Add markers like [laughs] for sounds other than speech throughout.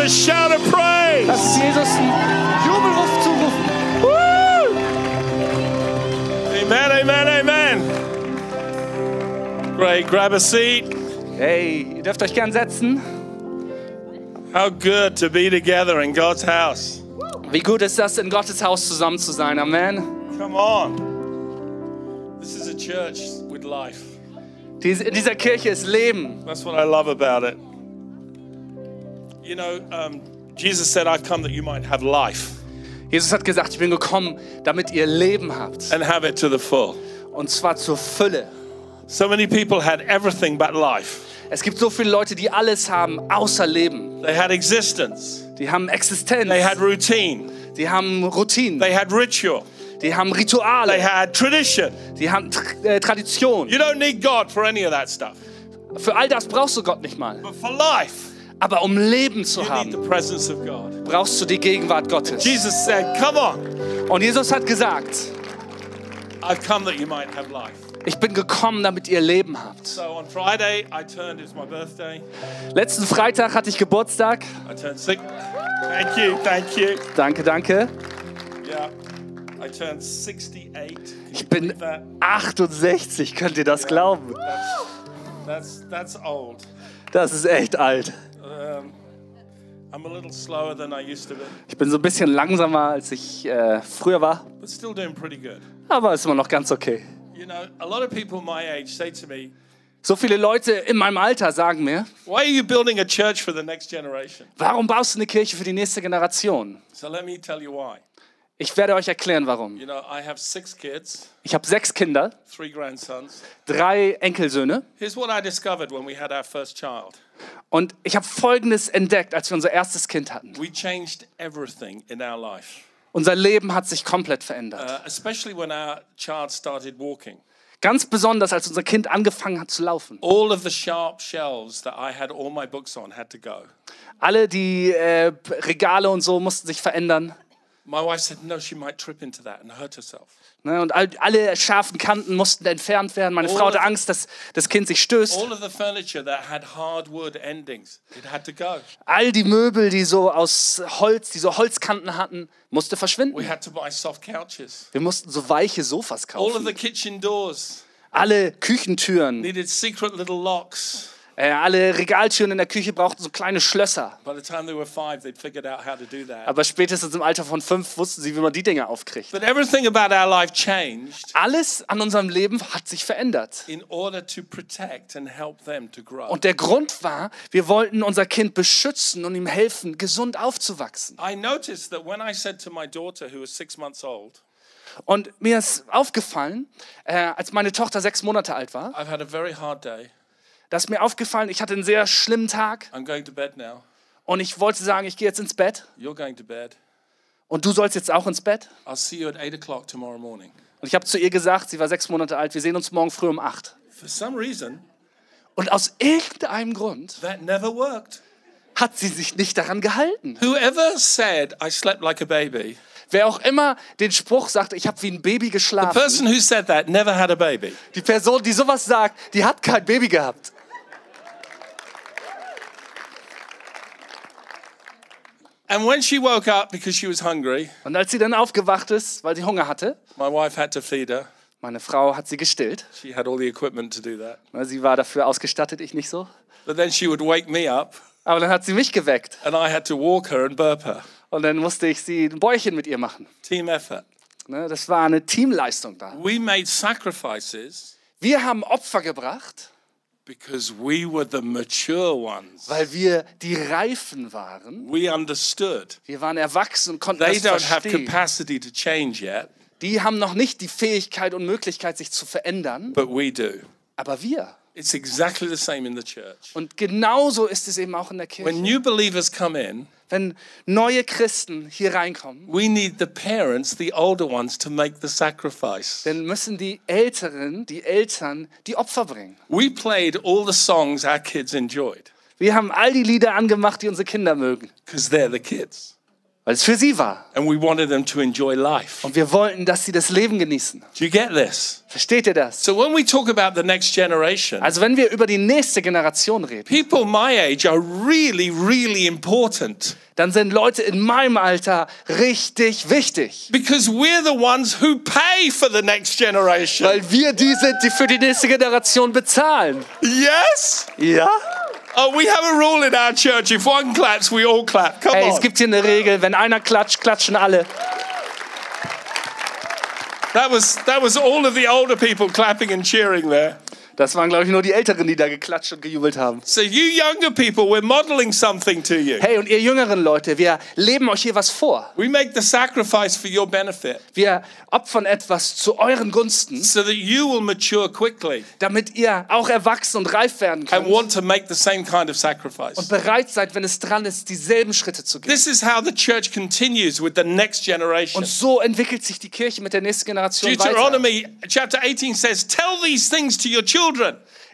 a shout of praise. Lass Jesus einen Jubelruf zurufen. Woo! Amen, amen, amen. Great. Grab a seat. Hey, ihr dürft euch gern setzen. How good to be together in God's house. Wie gut ist das, in Gottes Haus zusammen zu sein. Amen. Come on. This is a church with life. Dies- In dieser Kirche ist Leben. That's what I love about it. You know, um, Jesus said, I've come that you might have life Jesus hat gesagt, ich bin gekommen, damit ihr Leben habt. and have it to the full. Und zwar zur Fülle. So many people had everything but life. Es gibt so viele Leute, die alles haben, außer Leben. They had existence, Die haben Existenz. they had routine, Die haben Routinen. they had ritual, Die haben they Rituale. had tradition. Die haben äh, Tradition. You don't need God for any of that stuff. Für all das brauchst du Gott nicht mal. But for life, Aber um Leben zu haben, brauchst du die Gegenwart Gottes. Jesus said, Come on, Und Jesus hat gesagt, I've come that you might have life. ich bin gekommen, damit ihr Leben habt. So Friday, I turned. Letzten Freitag hatte ich Geburtstag. Thank you, thank you. Danke, danke. Yeah. I turned 68. Can you Ich bin believe that? 68, könnt ihr das glauben? That's, that's old. Das ist echt alt. I'm a little slower than I used to be, Ich bin so ein bisschen langsamer, als ich äh, früher war, but still doing pretty good. aber ist immer noch ganz okay. So viele Leute in meinem Alter sagen mir, Why are you building a church for the next generation? warum baust du eine Kirche für die nächste Generation? So let me tell you why. Ich werde euch erklären, warum. You know, I have six kids, Ich habe sechs Kinder, drei Enkelsöhne Here's what I discovered when we had our first child und ich habe Folgendes entdeckt, als wir unser erstes Kind hatten. we changed everything in our life, Unser Leben hat sich komplett verändert. uh, especially when our child started walking. Ganz besonders, als unser Kind angefangen hat zu laufen. All of the sharp shelves that I had all my books on had to go. Alle die äh, Regale und so mussten sich verändern. My wife said, No, she might trip into that and hurt herself. Ne? Und all, alle scharfen Kanten mussten entfernt werden. Meine Frau hatte Angst, dass das Kind sich stößt. All of the furniture that had hardwood endings, it had to go. All die Möbel, die so aus Holz, die so Holzkanten hatten, musste We verschwinden. had to buy soft couches. Wir mussten so weiche Sofas All of kaufen. the kitchen doors Alle Küchentüren, needed secret little locks. Äh, alle Regaltüren in der Küche brauchten so kleine Schlösser. By the time they were five, they'd figured out how to do that. Aber spätestens im Alter von fünf wussten sie, wie man die Dinge aufkriegt. But everything about our life changed Alles an unserem Leben hat sich verändert. in order to protect and help them to grow. Und der Grund war, wir wollten unser Kind beschützen und ihm helfen, gesund aufzuwachsen. I noticed that when I said to my daughter, who was six months old, Und mir ist aufgefallen, äh, als meine Tochter sechs Monate alt war, I've had a very hard day. Da ist mir aufgefallen, ich hatte einen sehr schlimmen Tag I'm going to bed now. und ich wollte sagen, ich gehe jetzt ins Bett You're going to bed. und du sollst jetzt auch ins Bett. I'll see you at eight o'clock tomorrow morning. Und ich habe zu ihr gesagt, sie war sechs Monate alt, wir sehen uns morgen früh um acht. For some reason, Und aus irgendeinem Grund that never worked. hat sie sich nicht daran gehalten. Whoever said I slept like a baby, Wer auch immer den Spruch sagte, ich habe wie ein Baby the geschlafen, person who said that never had a baby. die Person, die sowas sagt, die hat kein Baby gehabt. And when she woke up because she was hungry, Und als sie dann aufgewacht ist, weil sie Hunger hatte, my wife had to feed her. meine Frau hat sie gestillt. She had all the equipment to do that. Na, Sie war dafür ausgestattet, ich nicht so. But then she would wake me up Aber dann hat sie mich geweckt. and I had to walk her and burp her. Und dann musste ich sie ein Bäuchchen mit ihr machen. Team effort. Ne, Das war eine Teamleistung da. We made sacrifices Wir haben Opfer gebracht, because we were the mature ones. weil wir die Reifen waren. We understood. Wir waren erwachsen und konnten They das don't have verstehen. capacity to change yet, Die haben noch nicht die Fähigkeit und Möglichkeit, sich zu verändern, but we do. aber wir. It's exactly the same in the church. Und genauso ist es eben auch in der Kirche. When new believers come in, Wenn neue Christen hier reinkommen, we need the parents, the older ones, to make the sacrifice. dann müssen die Älteren, die Eltern, die Opfer bringen. We played all the songs our kids enjoyed Wir haben all die Lieder angemacht, die unsere Kinder mögen. because they're the kids. Weil es für sie war. and we wanted them to enjoy life. Und wir wollten, dass sie das Leben genießen. Do you get this? Versteht ihr das? So when we talk about the next generation, Also wenn wir über die nächste Generation reden, people my age are really, really important dann sind Leute in meinem Alter richtig wichtig. because we're the ones who pay for the next generation. Weil wir die sind, die für die nächste Generation bezahlen. yes? Ja? Oh, we have a rule in our church. If one claps, we all clap. Come Hey, on. es gibt hier eine Regel, wenn einer klatscht, klatschen alle. That was that was all of the older people clapping and cheering there. Das waren, glaube ich, nur die Älteren, die da geklatscht und gejubelt haben. So you younger people, we're modeling something to you. Hey, und ihr jüngeren Leute, wir leben euch hier was vor. We make the sacrifice for your benefit Wir opfern etwas zu euren Gunsten, so that you will mature quickly damit ihr auch erwachsen und reif werden and könnt want to make the same kind of sacrifice. und bereit seid, wenn es dran ist, dieselben Schritte zu gehen. This is how the church continues with the next generation. Und so entwickelt sich die Kirche mit der nächsten Generation weiter. Deuteronomy chapter 18 says, Tell these things to your children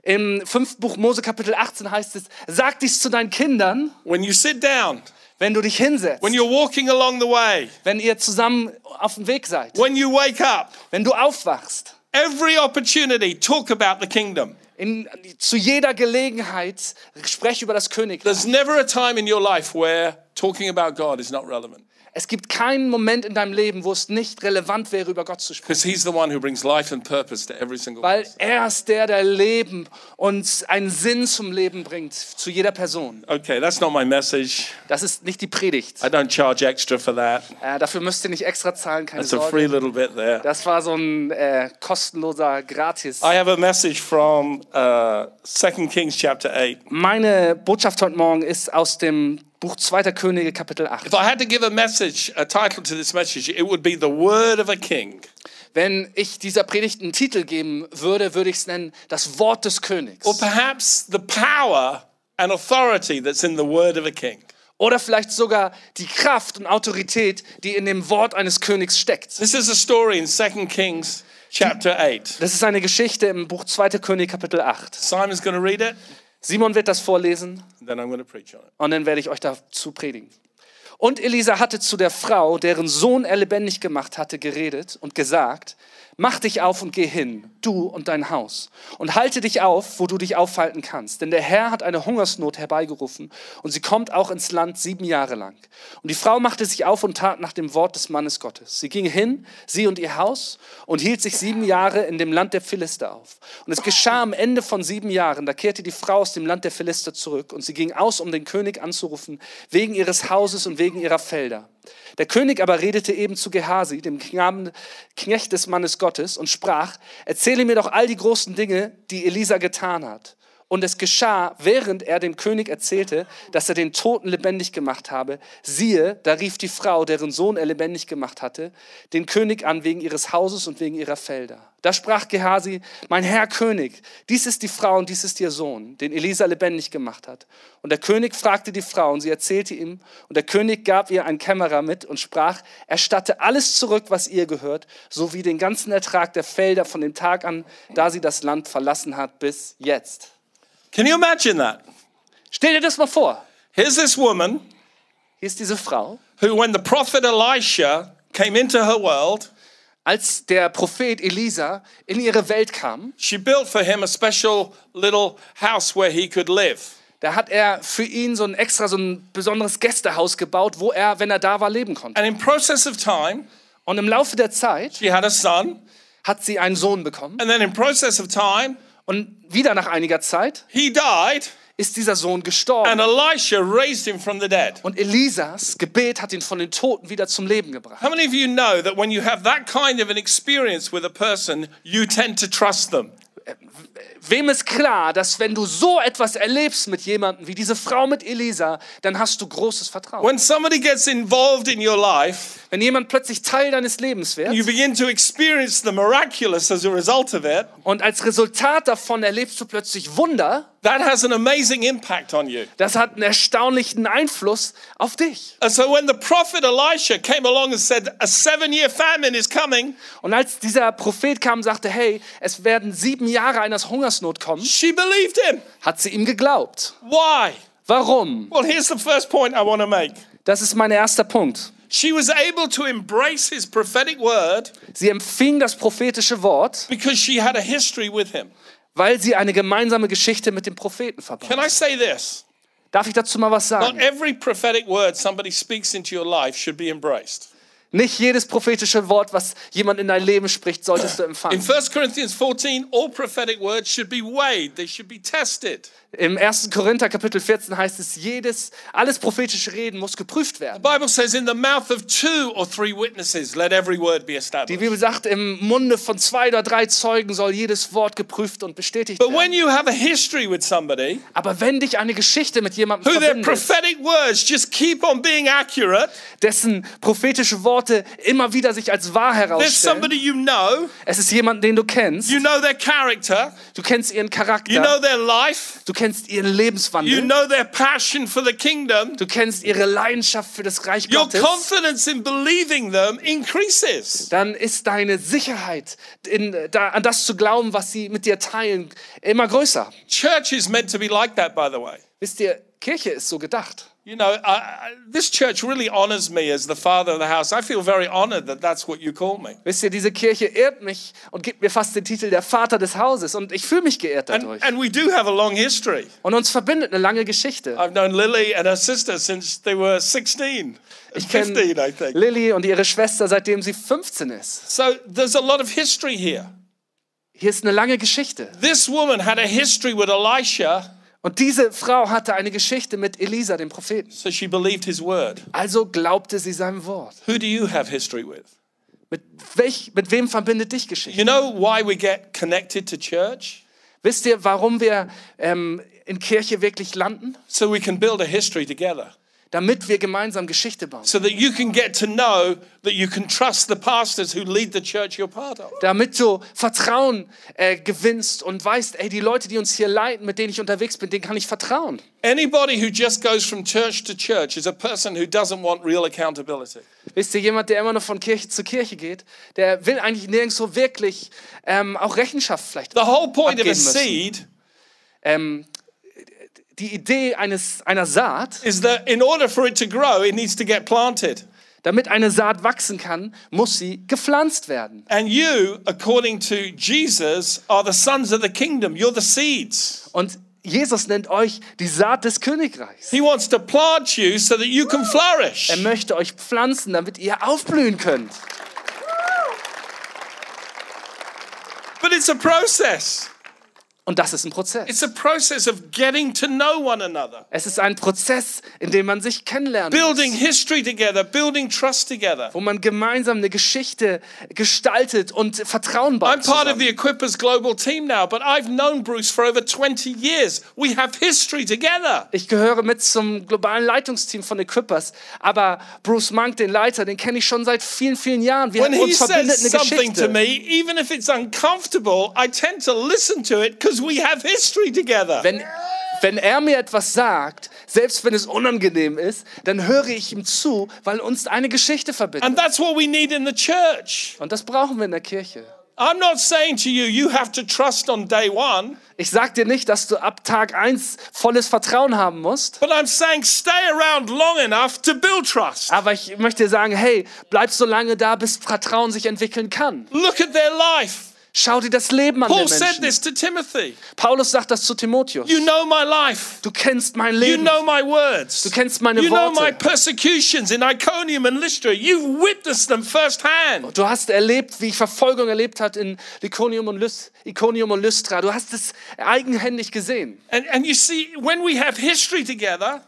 Im fünften Buch Mose Kapitel 18 heißt es, sag dies zu deinen Kindern, when you sit down, wenn du dich hinsetzt, when you're walking along the way, wenn ihr zusammen auf dem Weg seid, when you wake up. wenn du aufwachst. Every opportunity, talk about the kingdom. In, zu jeder Gelegenheit sprech über das Königreich. There's never a time in your life where talking about God is not relevant Es gibt keinen Moment in deinem Leben, wo es nicht relevant wäre, über Gott zu sprechen. because He's the one who brings life and purpose to every single Weil er ist der, der Leben und einen Sinn zum Leben bringt, zu jeder Person. Okay, that's not my message. Das ist nicht die Predigt. I don't charge extra for that. Äh, dafür müsst ihr nicht extra zahlen, keine It's a free Sorge. little bit there. Das war so ein äh, kostenloser Gratis. I have a message from uh, 2 Kings chapter 8. Meine Botschaft heute Morgen ist aus dem Buch 2. Könige, Kapitel 8. If I had to give a message, a title to this message, it would be The Word of a King. Wenn ich dieser Predigt einen Titel geben würde, würde ich es nennen, das Wort des Königs. Or perhaps the power and authority that's in the Word of a King. Oder vielleicht sogar die Kraft und Autorität, die in dem Wort eines Königs steckt. This is a story in 2 Kings chapter 8. Das ist eine Geschichte im Buch 2. König, Kapitel 8. Simon's going to read it, Simon wird das vorlesen and then I'm going to preach on it. und dann werde ich euch dazu predigen. Und Elisa hatte zu der Frau, deren Sohn er lebendig gemacht hatte, geredet und gesagt, mach dich auf und geh hin, du und dein Haus, und halte dich auf, wo du dich aufhalten kannst. Denn der Herr hat eine Hungersnot herbeigerufen und sie kommt auch ins Land sieben Jahre lang. Und die Frau machte sich auf und tat nach dem Wort des Mannes Gottes. Sie ging hin, sie und ihr Haus, und hielt sich sieben Jahre in dem Land der Philister auf. Und es geschah am Ende von sieben Jahren, da kehrte die Frau aus dem Land der Philister zurück und sie ging aus, um den König anzurufen, wegen ihres Hauses und wegen ihrer Felder. Der König aber redete eben zu Gehasi, dem Knecht des Mannes Gottes, und sprach, erzähle mir doch all die großen Dinge, die Elisa getan hat. Und es geschah, während er dem König erzählte, dass er den Toten lebendig gemacht habe. Siehe, da rief die Frau, deren Sohn er lebendig gemacht hatte, den König an wegen ihres Hauses und wegen ihrer Felder. Da sprach Gehasi, mein Herr König, dies ist die Frau und dies ist ihr Sohn, den Elisa lebendig gemacht hat. Und der König fragte die Frau und sie erzählte ihm. Und der König gab ihr ein Kämmerer mit und sprach, erstatte alles zurück, was ihr gehört, sowie den ganzen Ertrag der Felder von dem Tag an, da sie das Land verlassen hat, bis jetzt. Can you imagine that? Stell dir das mal vor. Here's this woman Hier ist diese Frau. who, when the prophet Elisha came into her world, Als der Prophet Elisa in ihre Welt kam, she built for him a special little house where he could live. da hat er für ihn so ein extra, so ein besonderes Gästehaus gebaut, wo er, wenn er da war, leben konnte. And in process of time, Und im Laufe der Zeit she had a son. hat sie einen Sohn bekommen. And then in process of time, Und wieder nach einiger Zeit he died, ist dieser Sohn and gestorben. Elisha raised him from the dead. Und Elisas Gebet hat ihn von den Toten wieder zum Leben gebracht. How many of you know that when you have that kind of an experience with a person, you tend to trust them? Wem ist klar, dass wenn du so etwas erlebst mit jemandem wie diese Frau mit Elisa, dann hast du großes Vertrauen. When somebody gets involved in your life, Wenn jemand plötzlich Teil deines Lebens wird you begin to experience the miraculous as a result of it, und als Resultat davon erlebst du plötzlich Wunder, that has an amazing impact on you. das hat einen erstaunlichen Einfluss auf dich. And so when the prophet Elisha came along and said, A seven year famine is coming, Und als dieser Prophet kam und sagte, hey, es werden sieben Jahre eines Hungersnot kommen, she believed him. hat sie ihm geglaubt. Why? Warum? Well, here's the first point I want to make. Das ist mein erster Punkt. She was able to embrace his prophetic word Sie empfing das prophetische Wort, because she had a history with him. Weil sie eine gemeinsame Geschichte mit dem Propheten verband. Can I say this? Darf ich dazu mal was Not sagen? every prophetic word somebody speaks into your life should be embraced. Nicht jedes prophetische Wort, was jemand in dein Leben spricht, solltest du In empfangen. 1 Corinthians 14, all prophetic words should be weighed, they should be tested. Im 1. Korinther Kapitel 14 heißt es, jedes, alles prophetische Reden muss geprüft werden. The Bible says, in the mouth of two or three witnesses, let every word be Die established. Bibel sagt, im Munde von zwei oder drei Zeugen soll jedes Wort geprüft und bestätigt But when werden. you have a history with somebody Aber wenn dich eine Geschichte mit jemandem who their verbindet, prophetic words just keep on being accurate, dessen prophetische Worte immer wieder sich als wahr there's herausstellen, somebody you know, es ist jemand, den du kennst, you know their character, du kennst ihren you know Charakter, their life, du kennst ihren you Lebenswandel, know their passion for the kingdom, du kennst ihre Leidenschaft für das Reich your Gottes, confidence in believing them increases. dann ist deine Sicherheit, in, da, an das zu glauben, was sie mit dir teilen, immer größer. Church is meant to be like that, by the way. Wisst ihr, Kirche ist so gedacht. You know, I, this church really honors me as the father of the house. I feel very honored that that's what you call me. Wisst ihr, diese Kirche ehrt mich und gibt mir fast den Titel der Vater des Hauses und ich fühle mich geehrt And, dadurch. and we do have a long history. Und uns verbindet eine lange Geschichte. I've known Lily and her sister since they were 16, Ich [laughs] kenne 15, I think. Lilly und ihre Schwester, seitdem sie 15 ist. So there's a lot of history here. Hier ist eine lange Geschichte. This woman had a history with Elisha, Und diese Frau hatte eine Geschichte mit Elisa, dem Propheten. so she believed his word. Also glaubte sie seinem Wort. Who do you have history with? Mit, welch, mit wem verbindet dich Geschichte? You know why we get connected to church? Wisst ihr, warum wir ähm, in Kirche wirklich landen? So we can build a history together. Damit wir gemeinsam Geschichte bauen. So that you can get to know that you can trust the pastors who lead the church you're part of. Damit du Vertrauen äh, gewinnst und weißt, ey, die Leute, die uns hier leiten, mit denen ich unterwegs bin, denen kann ich vertrauen. Anybody who just goes from church to church is a person who doesn't want real accountability. Wisst ihr, jemand, der immer noch von Kirche zu Kirche geht, der will eigentlich nirgendwo wirklich ähm, auch Rechenschaft vielleicht The whole point of a seed Ähm, die Idee eines, einer Saat, is that in order for it to grow, it needs to get planted. damit eine Saat wachsen kann, muss sie gepflanzt werden. And you, according to Jesus, are the sons of the kingdom. You're the seeds. Und Jesus nennt euch die Saat des Königreichs. He wants to plant you so that you can flourish. Er möchte euch pflanzen, damit ihr aufblühen könnt. But it's a process. Und das ist ein Prozess. It's a process of getting to know one another, Es ist ein Prozess, in dem man sich kennenlernt. building history together, building trust together. wo man gemeinsam eine Geschichte gestaltet und Vertrauen baut. I'm part of the Equippers Global team now, but I've known Bruce for over 20 years. We have history together. Ich gehöre mit zum globalen Leitungsteam von Equippers, aber Bruce Monk, den Leiter, den kenne ich schon seit vielen, vielen Jahren. Wir When haben he uns verbindet says eine something to Geschichte. me, even if it's uncomfortable, I tend to listen to it because we have history together. Wenn, wenn er mir etwas sagt, selbst wenn es unangenehm ist, dann höre ich ihm zu, weil uns eine Geschichte verbindet. And that's what we need in the church. Und das brauchen wir in der Kirche. I'm not saying to you, you have to trust on day one, Ich sage dir nicht, dass du ab Tag 1 volles Vertrauen haben musst, but I'm saying stay around long enough to build trust. aber ich möchte dir sagen, hey, bleib so lange da, bis Vertrauen sich entwickeln kann. Look at their life. Schau dir das Leben an Paul said this to Timothy. Paulus sagt das zu Timotheus. You know my life. Du kennst mein You Leben. know my words. Du kennst meine You know Worte. my persecutions in Iconium and Lystra. You've witnessed them firsthand. Du hast erlebt, wie ich Verfolgung erlebt hat in Iconium und, Lys Iconium und Lystra. Du hast es eigenhändig gesehen. And, and you see, when we have history together,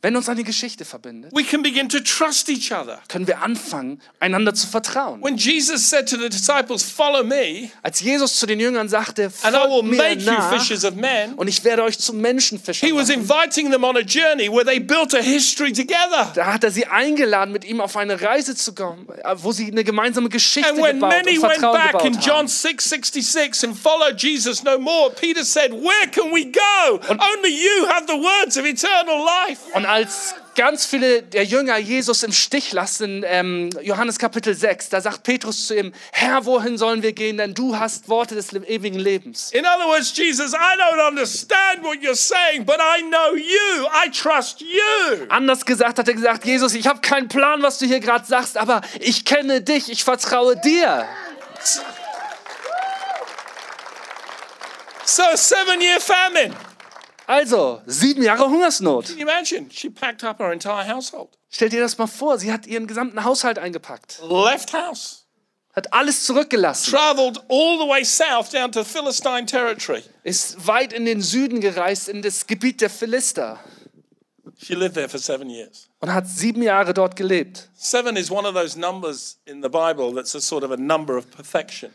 Wenn uns eine Geschichte verbindet, we can begin to trust each other. können wir anfangen, einander zu vertrauen. When Jesus said to the disciples, Follow me, Als Jesus zu den Jüngern sagte, and I will folgt mir you nach fishers of men, und ich werde euch zu Menschenfischern he was machen. inviting them on a journey where they built a history together. Da hat er sie eingeladen, mit ihm auf eine Reise zu kommen, wo sie eine gemeinsame Geschichte And when gebaut many und went Vertrauen back gebaut in John haben. 6 66 and followed Jesus no more, Peter said, Where can we go? Only you have the words of eternal life. Als ganz viele der Jünger Jesus im Stich lassen, ähm, Johannes Kapitel 6, da sagt Petrus zu ihm, Herr, wohin sollen wir gehen, denn du hast Worte des ewigen Lebens. In other words, Jesus, I don't understand what you're saying, but I know you. I trust you. Anders gesagt hat er gesagt, Jesus, ich habe keinen Plan, was du hier gerade sagst, aber ich kenne dich, ich vertraue dir. So, seven year famine. Also, sieben Jahre Hungersnot. Can you imagine? She packed up her entire household, Stell dir das mal vor, sie hat ihren gesamten Haushalt eingepackt, left house, hat alles zurückgelassen, traveled all the way south down to Philistine territory. ist weit in den Süden gereist, in das Gebiet der Philister She lived there for seven years. und hat sieben Jahre dort gelebt. Seven is one of those numbers in the Bible that's a sort of a number of perfection.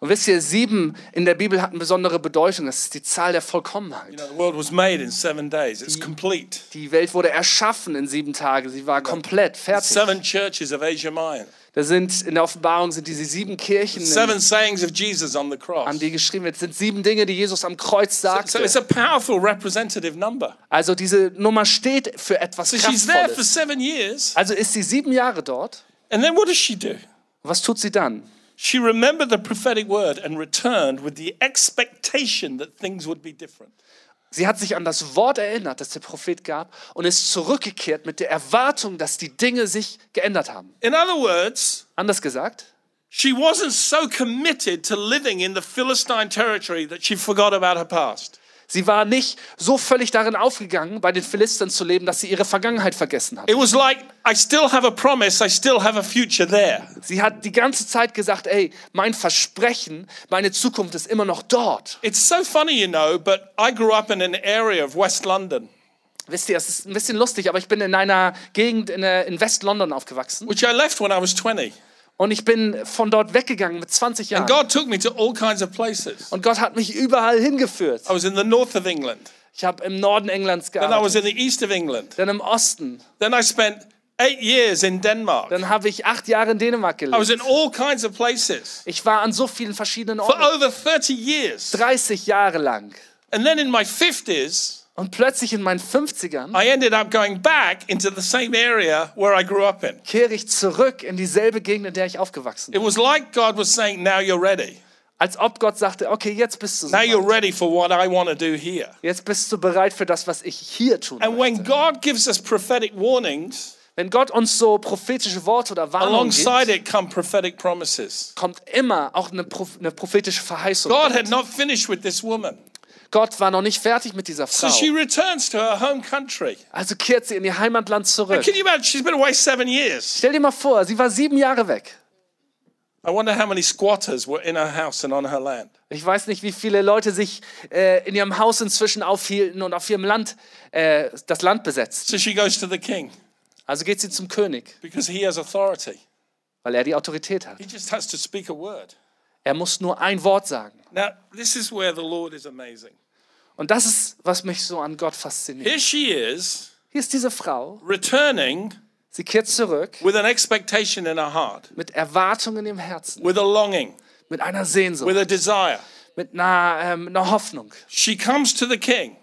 Und wisst ihr, sieben in der Bibel hat eine besondere Bedeutung. Das ist die Zahl der Vollkommenheit. You know, the world was made in seven days, it's complete. Die Welt wurde erschaffen in sieben Tagen. Sie war komplett fertig. Seven churches of Asia Minor, Da sind in der Offenbarung sind diese sieben Kirchen, seven sayings of Jesus on the cross. an die geschrieben wird, sind sieben Dinge, die Jesus am Kreuz So sagte. it's a powerful representative number. Also diese Nummer steht für etwas So she's there for Kraftvolles. seven years. Also ist sie sieben Jahre dort. And then what does she do? Was tut sie dann? She remembered the prophetic word and returned with the expectation that things would be different. Sie hat sich an das Wort erinnert, das der Prophet gab und ist zurückgekehrt mit der Erwartung, dass die Dinge sich geändert haben. In other words, Anders gesagt, she wasn't so committed to living in the Philistine territory that she forgot about her past. Sie war nicht so völlig darin aufgegangen, bei den Philistern zu leben, dass sie ihre Vergangenheit vergessen hat. It was like, I still have a promise, I still have a future there. Sie hat die ganze Zeit gesagt, ey, mein Versprechen, meine Zukunft ist immer noch dort. It's so funny, you know, but I grew up in an area of West London, Wisst ihr, es ist ein bisschen lustig, aber ich bin in einer Gegend in, äh, in West-London aufgewachsen which I left when I was 20. und ich bin von dort weggegangen mit 20 Jahren. God took me to all kinds of places. Und Gott hat mich überall hingeführt. I was in the north of England, Ich habe im Norden Englands then I was gearbeitet, in the east of England, dann im Osten, then I spent eight years in Denmark. dann habe ich acht Jahre in Dänemark I was gelebt. in all kinds of places Ich war an so vielen verschiedenen for Orten, over 30 years. 30 Jahre lang. And then in my 50s, Und plötzlich in meinen 50ern I ended up going back into the same area where I grew up in. kehre ich zurück in dieselbe Gegend, in der ich aufgewachsen bin. It was like God was saying, Now you're ready. Als ob Gott sagte, okay, jetzt bist du Now you're ready for what I want to do here. Jetzt bist du bereit für das, was ich hier tun And möchte. when God gives us prophetic warnings, Wenn Gott uns so prophetische Worte oder Warnungen alongside gibt, it come prophetic promises. kommt immer auch eine, Proph- eine prophetische Verheißung. God damit. had not finished with this woman. Gott war noch nicht fertig mit dieser So Frau. she returns to her home country. Also kehrt sie in ihr Heimatland zurück. Can you imagine? She's been away seven years. Stell dir mal vor, sie war sieben Jahre weg. I wonder how many squatters were in her house and on her land. Ich weiß nicht, wie viele Leute sich äh, in ihrem Haus inzwischen aufhielten und auf ihrem Land äh, das Land besetzt. So she goes to the king Also geht sie zum König, weil er die Autorität hat. He just has to speak a word. Er muss nur ein Wort sagen. Now, this is where the Lord is amazing. Und das ist, was mich so an Gott fasziniert. Here she is, Hier ist diese Frau, returning sie kehrt zurück with an expectation in her heart, mit Erwartungen im Herzen, with a longing, mit einer Sehnsucht, with a desire. mit einer, ähm, einer Hoffnung. She comes to the king.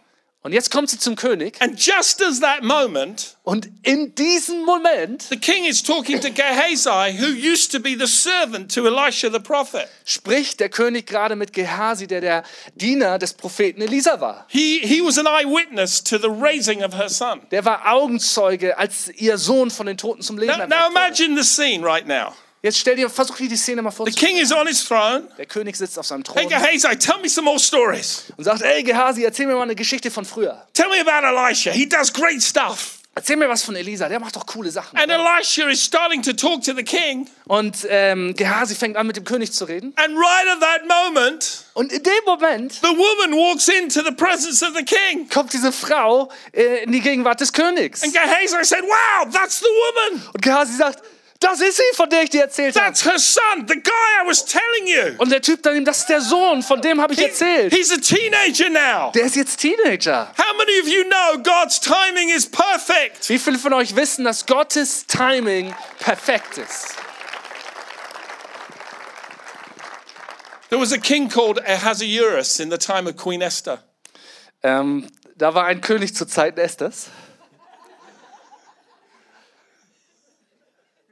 Und jetzt kommt sie zum König And just as that moment, und in diesem Moment the king is talking to Gehazi, who used to be the servant to Elisha the prophet. spricht der König gerade mit Gehasi, der der Diener des Propheten Elisa war. He, he was an eyewitness to the raising of her son. Der war Augenzeuge, als ihr Sohn von den Toten zum Leben Now, erweckt now wurde. imagine the scene right now. Jetzt stell dir, versuch dir die Szene mal The vorzustellen. king is on his throne. Der König sitzt auf seinem Hey, Thron Gehazi, tell me some more stories. und sagt, ey Gehasi, erzähl mir mal eine Geschichte von früher. Tell me about Elisha. He does great stuff. Erzähl mir was von Elisa, der macht doch coole Sachen. And Elisha is starting to talk to the king. Und ähm, Gehasi fängt an, mit dem König zu reden. And right at that moment, Und in dem Moment the woman walks into the presence of the king. kommt diese Frau äh, in die Gegenwart des Königs. And Gehazi said, Wow, that's the woman. Und Gehasi sagt, das ist sie, von der ich dir erzählt habe. That's her son, the guy I was telling you. Und der Typ dann ihm, das ist der Sohn, von dem habe ich He- erzählt. he's a teenager now. Der ist jetzt Teenager. How many of you know God's timing is perfect? Wie viele von euch wissen, dass Gottes Timing perfekt ist? There was a king called Ahasuerus in the time of Queen Esther. Ähm, da war ein König zur Zeit Esthers.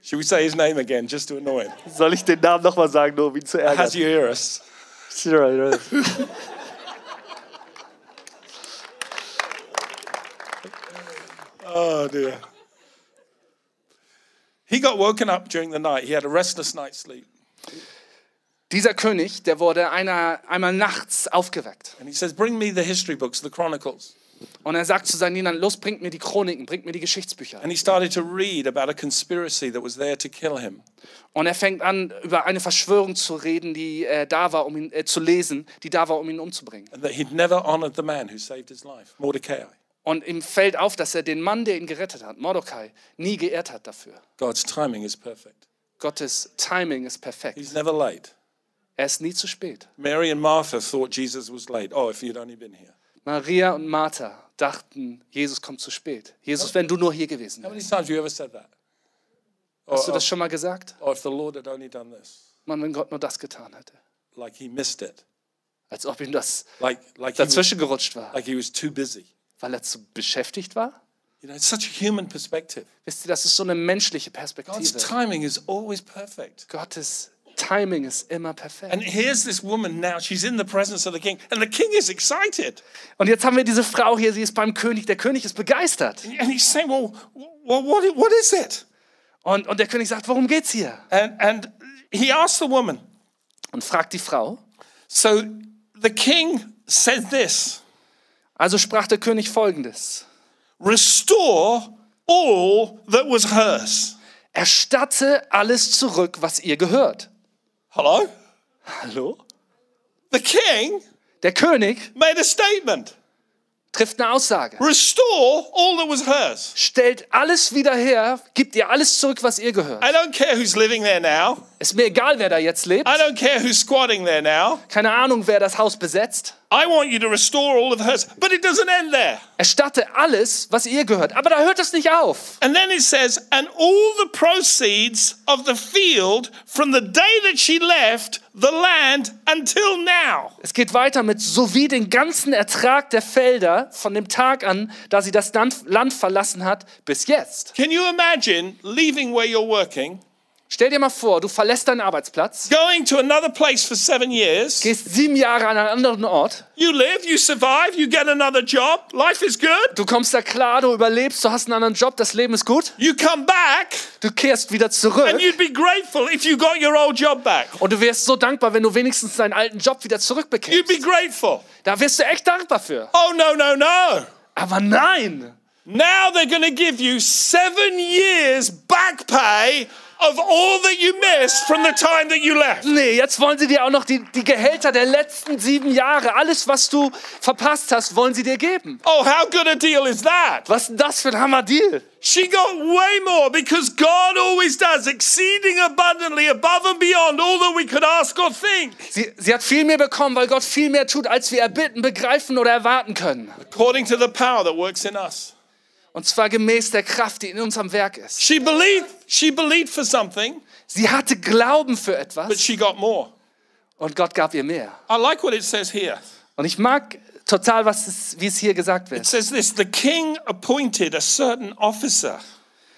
Should we say his name again just to annoy him? Soll ich den Namen nochmal sagen, nur um ihn zu ärgern? As you hear us. Cyril. [laughs] Oh dear. He got woken up during the night. He had a restless night's sleep. Dieser König, der wurde einer, einmal nachts aufgeweckt. And he says, Bring me the history books, the chronicles. Und er sagt zu seinen Dienern, los, bringt mir die Chroniken, bringt mir die Geschichtsbücher. And he started to read about a conspiracy that was there to kill him. Und er fängt an, über eine Verschwörung zu reden, die äh, da war, um ihn äh, zu lesen, die da war, um ihn umzubringen. And that he'd never honored the man who saved his life, Mordecai. Und ihm fällt auf, dass er den Mann, der ihn gerettet hat, Mordecai, nie geehrt hat dafür. God's timing is perfect. Gottes Timing ist perfekt. He's never late. Er ist nie zu spät. Mary and Martha thought Jesus was late. Oh, if you'd only been here. Maria und Martha dachten, Jesus kommt zu spät. Jesus, wenn du nur hier gewesen How many wärst. times have you ever said that? Or, Hast du das schon mal gesagt? or if the Lord had only done this, Mann, wenn Gott nur das getan hätte. like he missed it, Als ob ihm das like like he was, dazwischen gerutscht war, like he was too busy. weil er zu beschäftigt war. You know, it's such a human perspective. Wisst ihr, das ist so eine menschliche God's Perspektive. timing is always perfect. Gottes Timing ist immer perfekt. And here's this woman now, she's in the presence of the king, and the king is excited. Und jetzt haben wir diese Frau hier, sie ist beim König, der König ist begeistert. And he's saying, Well, well what, what is it? Und, und der König sagt, worum geht's hier? And, and he asked the woman. Und fragt die Frau. So the king said this Also sprach der König folgendes. Restore all that was hers. Erstatte alles zurück, was ihr gehört. Hello? Hallo? The king Der König made a statement trifft eine Aussage. Restore all that was hers. Stellt alles wieder her, gibt ihr alles zurück, was ihr gehört. I don't care who's living there now. Ist mir egal, wer da jetzt lebt. I don't care who's squatting there now. Keine Ahnung, wer das Haus besetzt. I want you to restore all of hers. But it doesn't end there. Erstatte alles, was ihr gehört. Aber da hört es nicht auf. And then it says, and all the proceeds of the field from the day that she left the land until now. Es geht weiter mit sowie den ganzen Ertrag der Felder von dem Tag an, da sie das Land, verlassen hat, bis jetzt. Can you imagine leaving where you're working, Stell dir mal vor, du verlässt deinen Arbeitsplatz, going to another place for seven years? gehst sieben Jahre an einen anderen Ort, You live, you survive, you get another job, life is good. du kommst da klar, du überlebst, du hast einen anderen Job, das Leben ist gut, You come back, du kehrst wieder zurück and you'd be grateful if you got your old job back. und du wärst so dankbar, wenn du wenigstens deinen alten Job wieder You'd zurückbekämst. be grateful. Da wirst du echt dankbar für. Oh, no, no, no. Aber nein, Now they're going to give you seven years back pay of all that you missed from the time that you left. nee, jetzt wollen sie dir auch noch die, die Gehälter der letzten sieben Jahre, alles, was du verpasst hast, wollen sie dir geben. Oh, how good a deal is that? Was ist das für ein Hammer-Deal? She got way more because God always does exceeding abundantly above and beyond all that we could ask or think, Sie, sie hat viel mehr bekommen, weil Gott viel mehr tut, als wir erbitten, begreifen oder erwarten können. according to the power that works in us. Und zwar gemäß der Kraft, die in uns am Werk ist. She believed, she believed for something, Sie hatte Glauben für but etwas she got more. und Gott gab ihr mehr. I like what it says here. Und ich mag total, was es, wie es hier gesagt It wird. says this the king appointed a certain officer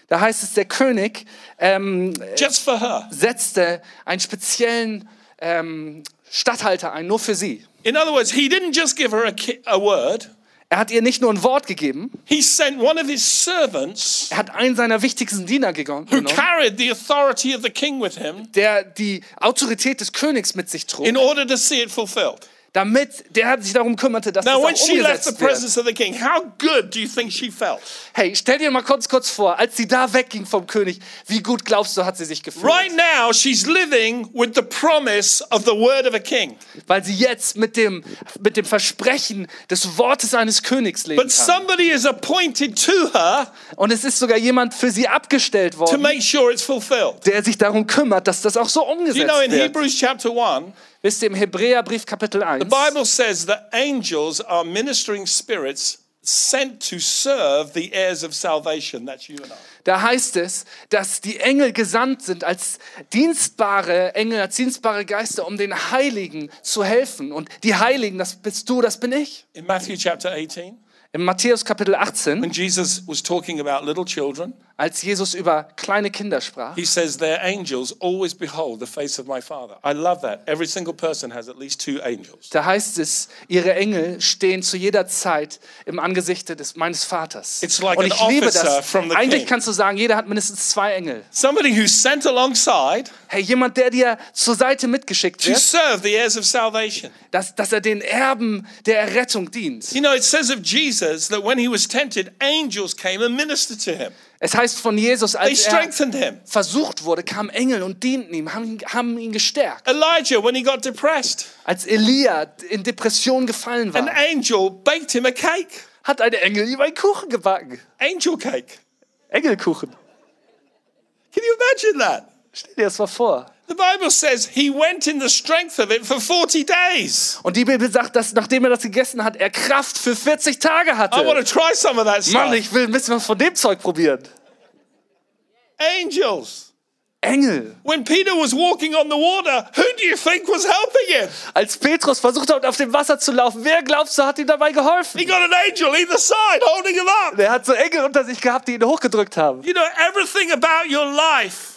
Da heißt es, der König ähm, just for her. setzte einen speziellen ähm, Statthalter ein, nur für sie. In other words, he didn't just give her a, a word, Er hat ihr nicht nur ein Wort gegeben, he sent one of his servants er hat einen seiner wichtigsten Diener gegon- who carried the authority of the king with him der die Autorität des Königs mit sich trug, in order to see it fulfilled. Damit der sich darum kümmerte, dass Now, das when auch she left the umgesetzt wird. presence of the king, how good do you think she felt? Hey, stell dir mal kurz, kurz vor, als sie da wegging vom König, wie gut glaubst du, hat sie sich gefühlt? Right now, she's living with the promise of the word of a king. Weil sie jetzt mit dem, mit dem Versprechen des Wortes eines Königs leben But kann. somebody is appointed to her Und es ist sogar jemand für sie abgestellt to worden, make sure it's fulfilled. der sich darum kümmert, dass das auch so You umgesetzt know, in wird. Hebrews chapter 1, Ihr, im Hebräerbrief Kapitel 1, the Bible says that angels are ministering spirits sent to serve the heirs of salvation. That's you and I. da heißt es, dass die Engel gesandt sind als dienstbare Engel, als dienstbare Geister, um den Heiligen zu helfen. Und die Heiligen, das bist du, das bin ich. In Matthew chapter 18, Im Matthäus Kapitel 18, when Jesus was talking about little children, als Jesus über kleine Kinder sprach, he says, Their angels always behold the face of my Father. I love that. Every single person has at least two angels. da heißt es, ihre Engel stehen zu jeder Zeit im Angesicht des, meines Vaters. It's like Und an ich liebe officer das. from the Eigentlich king. kannst du sagen, jeder hat mindestens zwei Engel. Somebody who's sent alongside Hey, jemand, der dir zur Seite mitgeschickt to wird, serve the heirs of salvation. dass, dass er den Erben der Errettung dient. You know, it says of Jesus that when he was tempted, angels came and ministered to him. Es heißt von Jesus, als er strengthened him. versucht wurde, kamen Engel und dienten ihm, haben, ihn- haben ihn gestärkt. Elijah, when he got depressed, Als Elia in Depression gefallen an war, angel baked him a cake. hat ein Engel ihm einen Kuchen gebacken. Angel cake. Engelkuchen. Can you imagine that? Stell dir das mal vor. The Bible says he went in the strength of it for 40 days. Und die Bibel sagt, dass nachdem er das gegessen hat, er Kraft für 40 Tage I want to hatte. try some of that Mann, stuff. ich will ein bisschen was von dem Zeug probieren. Angels. Engel. When Peter was walking on the water, who do you think was helping him? Als Petrus versucht hat, auf dem Wasser zu laufen, wer glaubst du, hat ihm dabei geholfen? He got an angel either side holding him up. Der hat so Engel unter sich gehabt, die ihn hochgedrückt haben. You know, everything about your life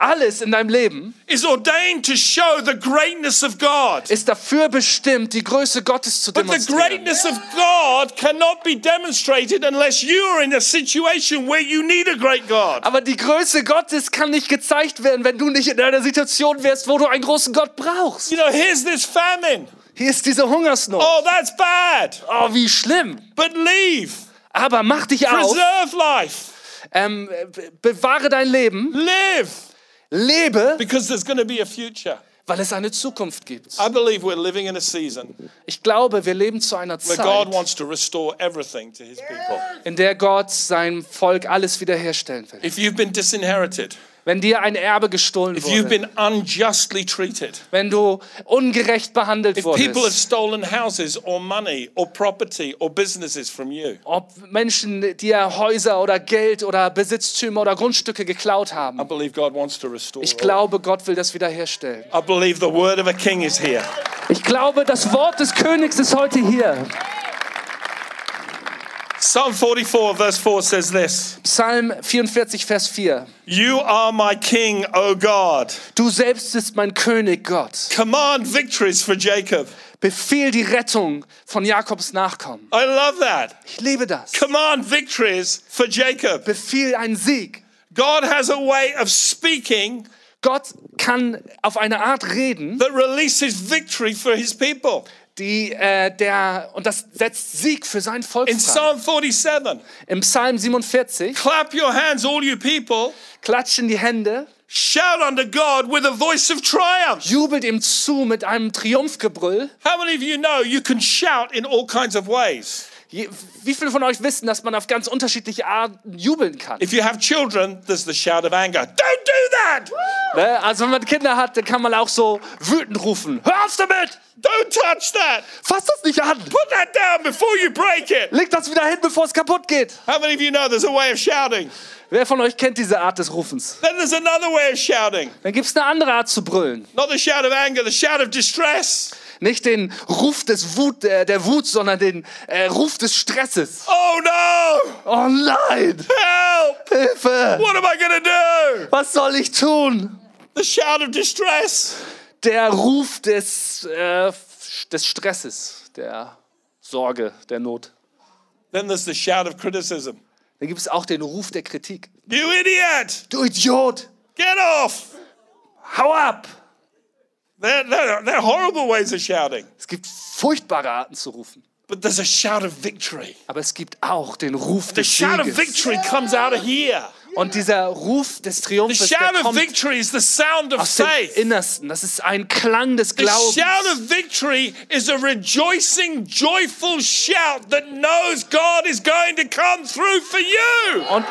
Alles in deinem Leben is ordained to show the greatness of God. ist dafür bestimmt, die Größe Gottes zu But the demonstrieren. greatness of God cannot be demonstrated unless you are in a situation where you need a great God. Aber die Größe Gottes kann nicht gezeigt werden, wenn du nicht in einer Situation wärst, wo du einen großen Gott brauchst. You know, here's this famine. Hier ist diese Hungersnot. Oh, that's bad. Oh, wie schlimm. But leave. Aber mach dich auf, Preserve life. ähm, be- bewahre dein Leben, Live. Lebe, Because there's going to be a future. weil es eine Zukunft gibt. I believe we're living in a season Ich glaube, wir leben zu einer where God Zeit, wants to restore everything to his people. in der Gott seinem Volk alles wiederherstellen will. If you've been disinherited, Wenn dir ein Erbe gestohlen if you've wurde, been unjustly treated, wenn du ungerecht behandelt if people have wurdest, stolen houses or money or property or businesses from you, ob Menschen dir Häuser oder Geld oder Besitztümer oder Grundstücke geklaut haben, I believe God wants to restore. ich all. glaube, Gott will das wiederherstellen. I believe the word of a king is here. Ich glaube, das Wort des Königs ist heute hier. Psalm 44, verse 4 says this Psalm 44, Vers 4. You are my king, O God. Du selbst bist mein König, Gott. Command victories for Jacob. Befehl die Rettung von Jakobs Nachkommen. I love that. Ich liebe das. Command victories for Jacob. Befehl einen Sieg. God has a way of speaking Gott kann auf eine Art reden, that releases victory for his people. Die äh, der und das setzt Sieg für sein Volk In. Psalm 47, Im Psalm 47 clap your hands, all you people. klatschen die Hände, Shout unto God with a voice of triumph. jubelt ihm zu mit einem Triumphgebrüll. How many of you know you can shout in all kinds of ways? Wie viele von euch wissen, dass man auf ganz unterschiedliche Arten jubeln kann? If you have children, there's the shout of anger. Don't do that! Ne? Also wenn man Kinder hat, dann kann man auch so wütend rufen. Hör auf damit! Don't touch that! Fass das nicht an! Put that down before you break it! Leg das wieder hin, bevor es kaputt geht. How many of you know there's a way of shouting? Wer von euch kennt diese Art des Rufens? Then there's another way of shouting. Dann gibt es eine andere Art zu brüllen. Not the shout of anger, the shout of distress. Nicht den Ruf des Wut, äh, der Wut, sondern den äh, Ruf des Stresses. Oh no! Oh nein! Help! Hilfe! What am I to do? Was soll ich tun? The shout of distress. Der Ruf des, äh, des Stresses, der Sorge, der Not. Then there's the shout of criticism. Dann gibt es auch den Ruf der Kritik. You idiot! Du Idiot! Get off! Hau ab! They're, they're, they're horrible ways of shouting. Es gibt furchtbare Arten zu rufen. But there's a shout of victory. Aber es gibt auch den Ruf The des shout of Sieges. victory comes out of here. Und dieser Ruf des The Triumphes, der shout of kommt victory is the sound of aus dem faith. Innersten. Das ist ein Klang des The Glaubens. shout of victory is a rejoicing, joyful shout that knows God is going to come through for you. Und,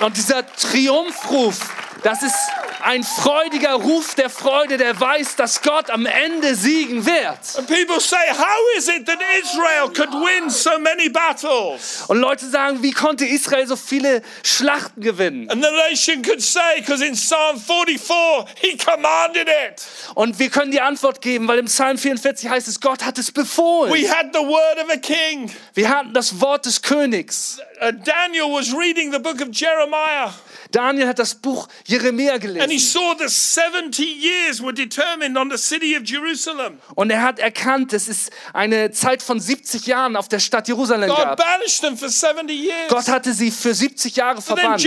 und dieser Triumphruf Das ist ein freudiger Ruf der Freude, der weiß, dass Gott am Ende siegen wird. And people say, How is it that Israel could win so many battles? Und Leute sagen, wie konnte Israel so viele Schlachten gewinnen? And the nation could say, because in Psalm 44, he commanded it. Und wir können die Antwort geben, weil im Psalm 44 heißt es, Gott hat es befohlen. We had the word of a king. Wir hatten das Wort des Königs. Uh, Daniel was reading the book of Jeremiah, Daniel hat das Buch Jeremia gelesen. saw that 70 years were determined on the city of Jerusalem. Und er hat erkannt, es ist eine Zeit von 70 Jahren auf der Stadt Jerusalem God gab. banished them for 70 years. Gott hatte sie für 70 Jahre verbannt.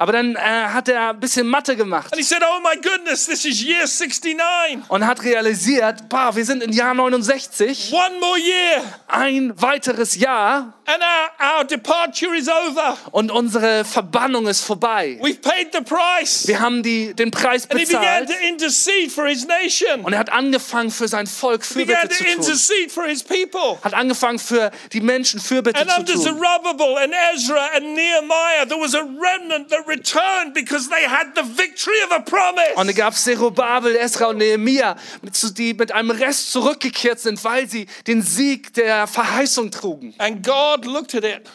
Aber dann äh, hat er ein bisschen Mathe gemacht And he said, Oh my goodness, this is year 69. und hat realisiert, bah, wir sind im Jahr 69, One more year, ein weiteres Jahr and our, our departure is over. und unsere Verbannung ist vorbei. We've paid the price. Wir haben die, den Preis And he began bezahlt to intercede for his nation. und er hat angefangen für sein Volk Fürbitte zu tun. for his people. Hat angefangen für die Menschen Fürbitte And zu under tun. Zerubbabel and Ezra and Nehemiah, there was a remnant that returned because they had the victory of a Und promise. dann gab es Zerubabel, Esra und Nehemia, mit- zu- die mit einem Rest zurückgekehrt sind, weil sie den Sieg der Verheißung trugen. And God looked at it.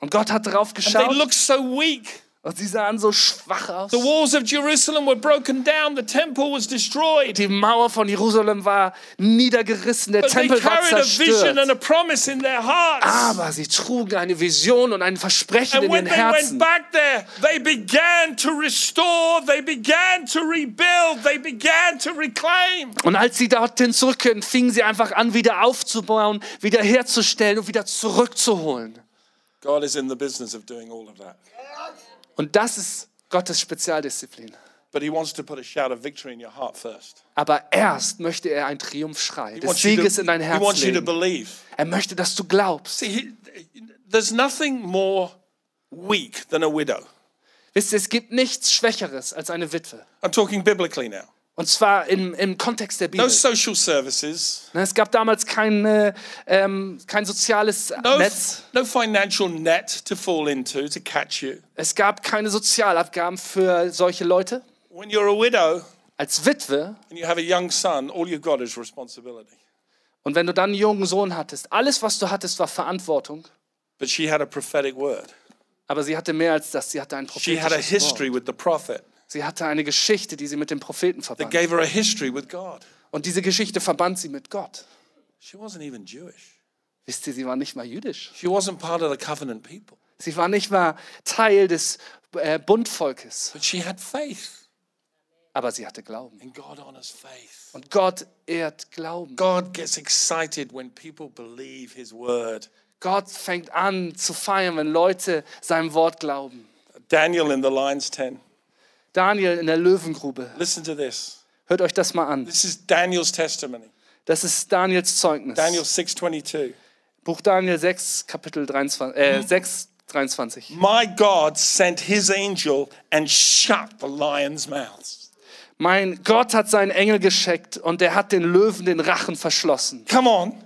Und Gott hat darauf They geschaut looked so weak. Und sie sahen so schwach aus. The walls of Jerusalem were broken down. The temple was destroyed. Die Mauer von Jerusalem war niedergerissen, der But they Tempel war carried a vision and zerstört. a promise in their hearts. Aber sie trugen eine Vision und ein Versprechen And in when ihren they went Herzen. back there, they began to restore, they began to rebuild, they began to reclaim. Und als sie dorthin zurückkehrten, fingen sie einfach an, wieder aufzubauen, wieder herzustellen und wieder zurückzuholen. God is in the business of doing all of that. Und das ist Gottes Spezialdisziplin. Aber erst möchte er einen Triumphschrei des Sieges in dein he Herz legen. Er möchte, dass du glaubst. There's nothing more weak than a widow. Wisst ihr, es gibt nichts Schwächeres als eine Witwe. I'm talking biblically now. Und zwar im, im Kontext der Bibel. No social services, Es gab damals kein, äh, ähm, kein soziales no, Netz. no financial net to fall into to catch you. Es gab keine Sozialabgaben für solche Leute. When you're a widow Als Witwe and you have a young son, all you've got is responsibility. und wenn du dann einen jungen Sohn hattest, alles, was du hattest, war Verantwortung. But she had a prophetic word. Aber sie hatte mehr als das. Sie hatte ein She had a prophetisches history Wort. with the prophet Sie hatte eine Geschichte, die sie mit dem Propheten that verband. gave her a history with God. Und diese Geschichte verband sie mit Gott. She wasn't even Jewish. Wisst ihr, sie war nicht mal jüdisch. She wasn't part of the covenant people. Sie war nicht mal Teil des äh, Bundvolkes. But she had faith. Aber sie hatte Glauben. And God honors faith. Und Gott ehrt Glauben. God gets excited when people believe his word. Gott fängt an zu feiern, wenn Leute seinem Wort glauben. Daniel in the lion's den. Daniel in der Löwengrube. Listen to this. Hört euch das mal an. This is Daniel's testimony. Das ist Daniels Zeugnis. Daniel 6:22. Buch Daniel 6, Kapitel 23, äh, 6, 23. My God sent his angel and shut the lions' mouths. Mein Gott hat seinen Engel geschickt und der hat den Löwen den Rachen verschlossen. Come on.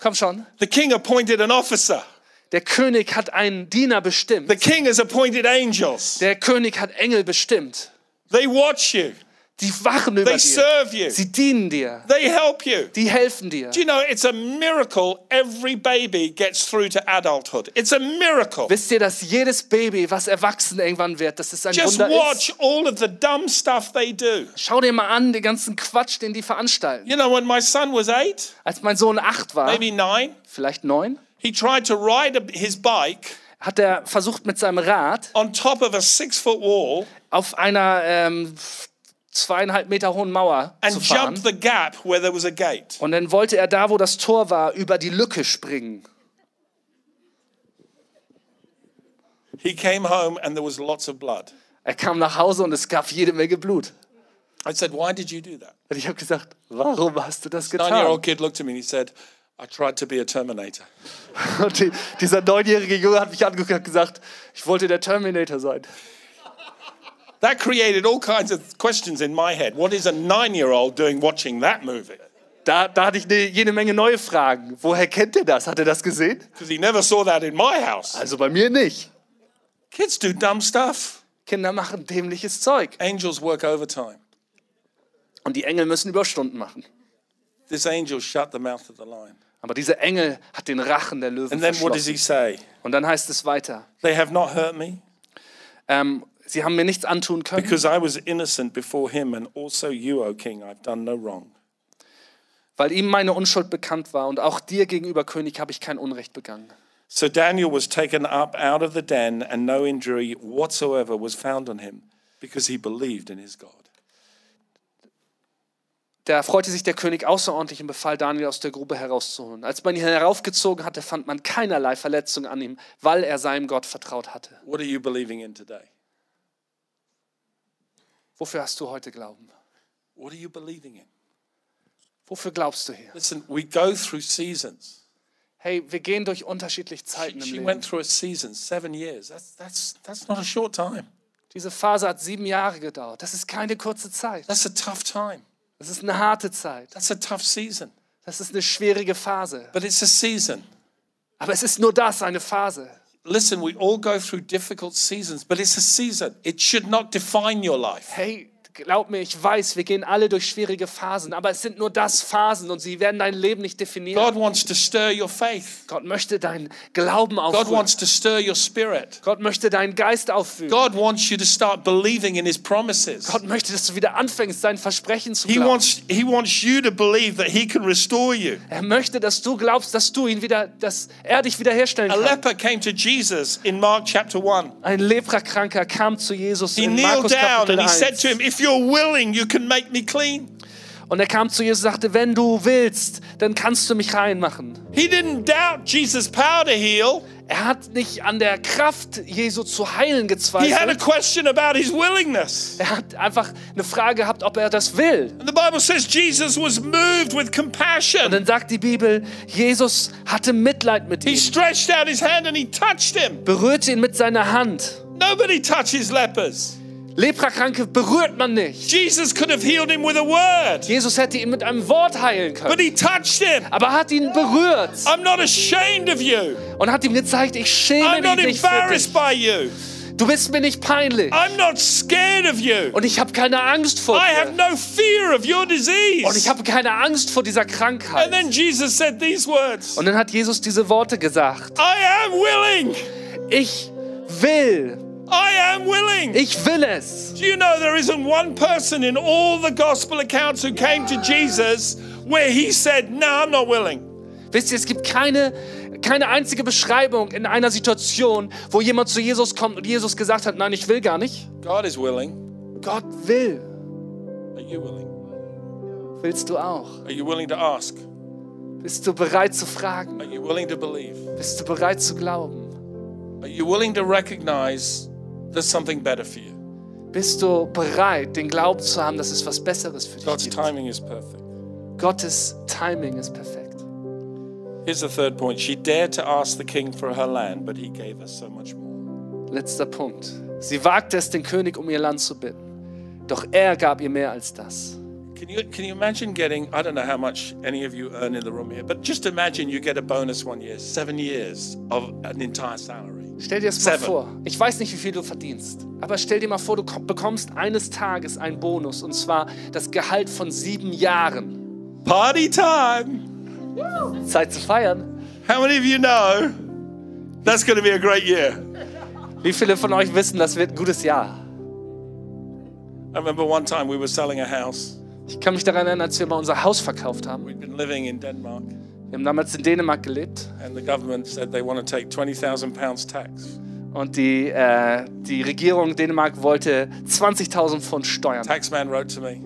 Komm schon. The king appointed an officer. Der König hat einen Diener bestimmt. The king has appointed angels. Der König hat Engel bestimmt. They watch you. Die wachen über They dir. serve you. Sie dienen dir. They help you. Die helfen dir. Do you know it's a miracle every baby gets through to adulthood? It's a miracle. Wisst ihr, dass jedes Baby, was erwachsen irgendwann wird, dass es ein Just Wunder watch ist? all of the dumb stuff they do. Schau dir mal an, den ganzen Quatsch, den die veranstalten. You know, when my son was eight, Als mein Sohn acht war, maybe nine, vielleicht neun, he tried to ride his bike hat er versucht mit seinem Rad on top of a six foot wall auf einer ähm, zweieinhalb Meter hohen Mauer zu and fahren. jump the gap where there was a gate. Und dann wollte er da, wo das Tor war, über die Lücke springen. He came home and there was lots of blood. Er kam nach Hause und es gab jede Menge Blut. I said, Why did you do that? Und ich habe gesagt, warum hast du das getan? kid looked at me and he said, I tried to be a Terminator. [laughs] Und die, dieser neunjährige Junge hat mich angeguckt und gesagt, ich wollte der Terminator sein. That created all kinds of questions in my head. What is a nine year old doing watching that movie? Da, da hatte ich eine, jede Menge neue Fragen. Woher kennt er das? Hat er das gesehen? Because he never saw that in my house. Also bei mir nicht. Kids do dumb stuff. Kinder machen dämliches Zeug. Angels work overtime. Und die Engel müssen Überstunden machen. This angel shut the mouth of the lion. Aber dieser Engel hat den Rachen der Löwen And then what does verschlossen. say? Und dann heißt es weiter. They have not hurt me Ähm, sie haben mir nichts antun können, because I was innocent before him and also you, O king. I've done no wrong. weil ihm meine Unschuld bekannt war. Und auch dir gegenüber, König, habe ich kein Unrecht begangen. So Daniel was taken up out of the den, and no injury whatsoever was found on him because he believed in his God. Da freute sich der König außerordentlich und befahl Daniel aus der Grube herauszuholen. Als man ihn heraufgezogen hatte, fand man keinerlei Verletzung an ihm, weil er seinem Gott vertraut hatte. What are you believing in today? Wofür hast du heute Glauben? What are you believing in? Wofür glaubst du hier? Listen, we go through seasons. Hey, wir gehen durch unterschiedliche Zeiten im She Leben. went through a season, seven years. That's, that's, that's not a short time. Diese Phase hat sieben Jahre gedauert. Das ist keine kurze Zeit. That's a tough time. Das ist eine harte Zeit. That's a tough season. Das ist eine schwierige Phase. But it's a season. Aber es ist nur das, eine Phase. Listen, we all go through difficult seasons, but it's a season. It should not define your life. Hey, glaub mir, ich weiß, wir gehen alle durch schwierige Phasen, aber es sind nur das Phasen und sie werden dein Leben nicht definieren. God wants to stir your faith. Gott möchte deinen Glauben God auffüllen. wants to stir your spirit. Gott möchte deinen Geist auffüllen. God wants you to start believing in his promises. Gott möchte, dass du wieder anfängst, sein Versprechen zu He glauben. wants, he wants you to believe that he can restore you. Er möchte, dass du glaubst, dass du ihn wieder, dass er dich wiederherstellen A kann. leper came to Jesus in Mark chapter 1. Ein Leprakranker kam zu Jesus He in kneeled Markus down Kapitel and he said 1. to him, If you're willing, you can make me clean. Und er kam zu Jesus und sagte, wenn du willst, dann kannst du mich reinmachen. He didn't doubt Jesus' power to heal. Er hat nicht an der Kraft Jesu zu heilen He had a gezweifelt. question about his willingness. Er hat einfach eine Frage gehabt, ob er das will. And the Bible says Jesus was moved with Und compassion. dann sagt die Bibel, Jesus hatte Mitleid mit He ihm, stretched out his hand and he touched him. berührte ihn mit seiner Hand. Nobody touches lepers. Leprakranke berührt man nicht. Jesus could have healed him with a word, Jesus hätte ihn mit einem Wort heilen but können, he touched him. aber hat ihn berührt I'm not ashamed of you. und hat ihm gezeigt, ich schäme I'm mich nicht für dich. by you. Du bist mir nicht peinlich I'm not scared of you. und ich habe keine Angst vor I have dir. no fear of your Und ich disease. habe keine Angst vor dieser And Krankheit. then Jesus said these words Und dann hat Jesus diese Worte gesagt. I am willing. Ich will. I am willing. Ich will es. Do you know there isn't one person in all the gospel accounts who came to Jesus where he said, No, I'm not willing? Wisst ihr, es gibt keine, keine einzige Beschreibung in einer Situation, wo jemand zu Jesus kommt und Jesus gesagt hat, nein, ich will gar nicht. God is willing. Gott will. Are you willing? Willst du auch? Are you willing to ask? Bist du bereit zu fragen? Are you willing to believe? Bist du bereit zu glauben? Are you willing to recognize there's something better for you? Bist du bereit, den Glauben zu haben, dass es was Besseres für dich God's gibt? timing is perfect. Gottes Timing ist perfekt. Here's the third point. She dared to ask the king for her land, but he gave us so much more. Letzter Punkt. Sie wagte es, den König um ihr Land zu bitten. Doch er gab ihr mehr als das. Can you, can you imagine getting, I don't know how much any of you earn in the room here, but just imagine you get a bonus one year, seven years of an entire salary. Stell dir das mal Seven. vor. Ich weiß nicht, wie viel du verdienst, aber stell dir mal vor, du kom- bekommst eines Tages einen Bonus und zwar das Gehalt von sieben Jahren. Party time! Zeit zu feiern. How many of you know that's going to be a great year? Wie viele von euch wissen, das wird ein gutes Jahr? I remember one time we were selling a house. Ich kann mich daran erinnern, als wir mal unser Haus verkauft haben. We'd been living in Denmark, Wir haben damals in Dänemark gelebt and the government said they want to take 20,000 pounds tax. und die, äh, die Regierung Dänemark wollte 20.000 Pfund Steuern. Taxman wrote to me,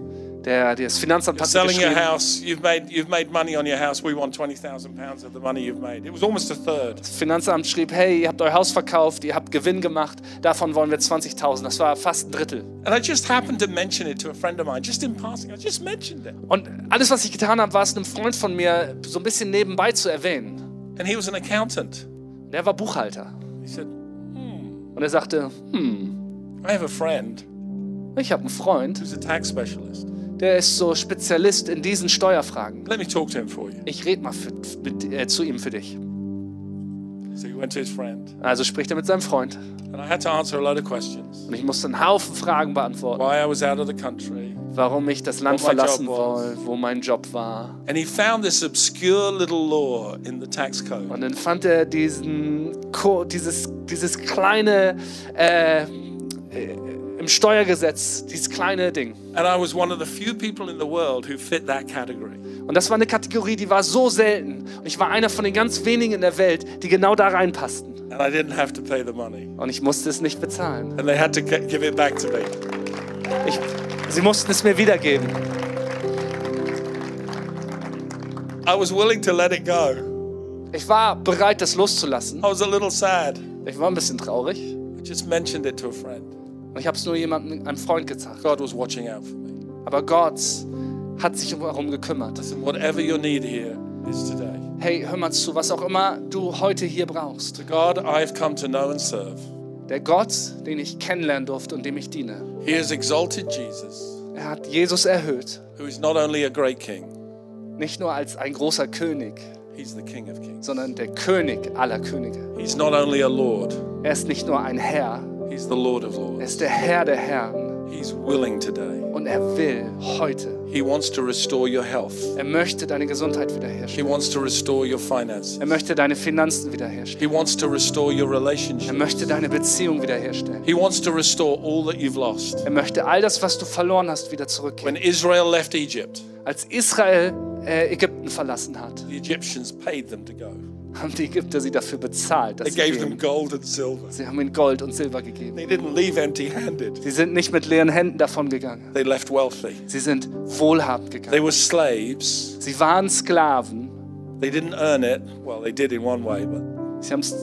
Der, das Finanzamt hat selling your house, you've made, you've made money on your house, we want 20,000 pounds of the money you've made. It was almost a third. das Finanzamt schrieb, hey, ihr habt euer Haus verkauft, ihr habt Gewinn gemacht, davon wollen wir 20.000. Das war fast ein Drittel. And I just happened to mention it to a friend of mine, just in passing. I just mentioned it. Und alles, was ich getan habe, war es einem Freund von mir so ein bisschen nebenbei zu erwähnen. And he was an accountant. Der war Buchhalter. He said, Und er sagte, hm, I have a friend ich habe einen Freund, who's a tax specialist. Der ist so Spezialist in diesen Steuerfragen. Let me talk to him for you. Ich rede mal für, mit, äh, zu ihm für dich. So he went to his friend. Also spricht er mit seinem Freund. And I had to answer a load of questions. Und ich musste einen Haufen Fragen beantworten. Why I was out of the country. Warum ich das Land verlassen wollte, wo mein Job war. And he found this obscure little law in the tax code. Und dann fand er diesen, dieses, dieses kleine, äh, äh, im Steuergesetz, dieses kleine Ding. And I was one of the few people in the world who fit that category. Und das war eine Kategorie, die war so selten. Und ich war einer von den ganz wenigen in der Welt, die genau da reinpassten. And I didn't have to pay the money. Und ich musste es nicht bezahlen. And they had to g- give it back to me. Ich, sie mussten es mir wiedergeben. I was willing to let it go. Ich war bereit, das loszulassen. I was a little sad. Ich war ein bisschen traurig. I just mentioned it to a friend. Und ich habe es nur jemandem, einem Freund gesagt. God was watching out for me. Aber Gott hat sich darum gekümmert. Listen, whatever your need here is today. Hey, hör mal zu, was auch immer du heute hier brauchst. The God I've come to know and serve, Der Gott, den ich kennenlernen durfte und dem ich diene, He has exalted Jesus, er hat Jesus erhöht. who is not only a great king, Nicht nur als ein großer König, He's the King of Kings. sondern der König aller Könige. He's not only a Lord, Er ist nicht nur ein Herr, He's the Lord of er Lords. ist der Herr der Herren. He's willing today. Und er will heute, He wants to restore your health. er möchte deine Gesundheit He wiederherstellen. wants to restore your finances. Er möchte deine Finanzen wiederherstellen. He wants to restore your Er relationship. möchte deine Beziehung wiederherstellen. He wants to restore all that you've lost. Er möchte all das, was du verloren hast, wieder zurückgeben. When Israel left Egypt, Als Israel äh, Ägypten verlassen hat, the Egyptians paid them to go. Haben die Ägypter sie dafür bezahlt, They dass sie gave them gold and silver. Sie haben ihnen Gold und Silber gegeben. They didn't leave empty handed. Sie sind nicht mit leeren Händen davon gegangen. They left wealthy. Sie sind wohlhabend They gegangen. were slaves. Sie waren Sklaven. They didn't earn it. Well, they did in one way, but Sie haben es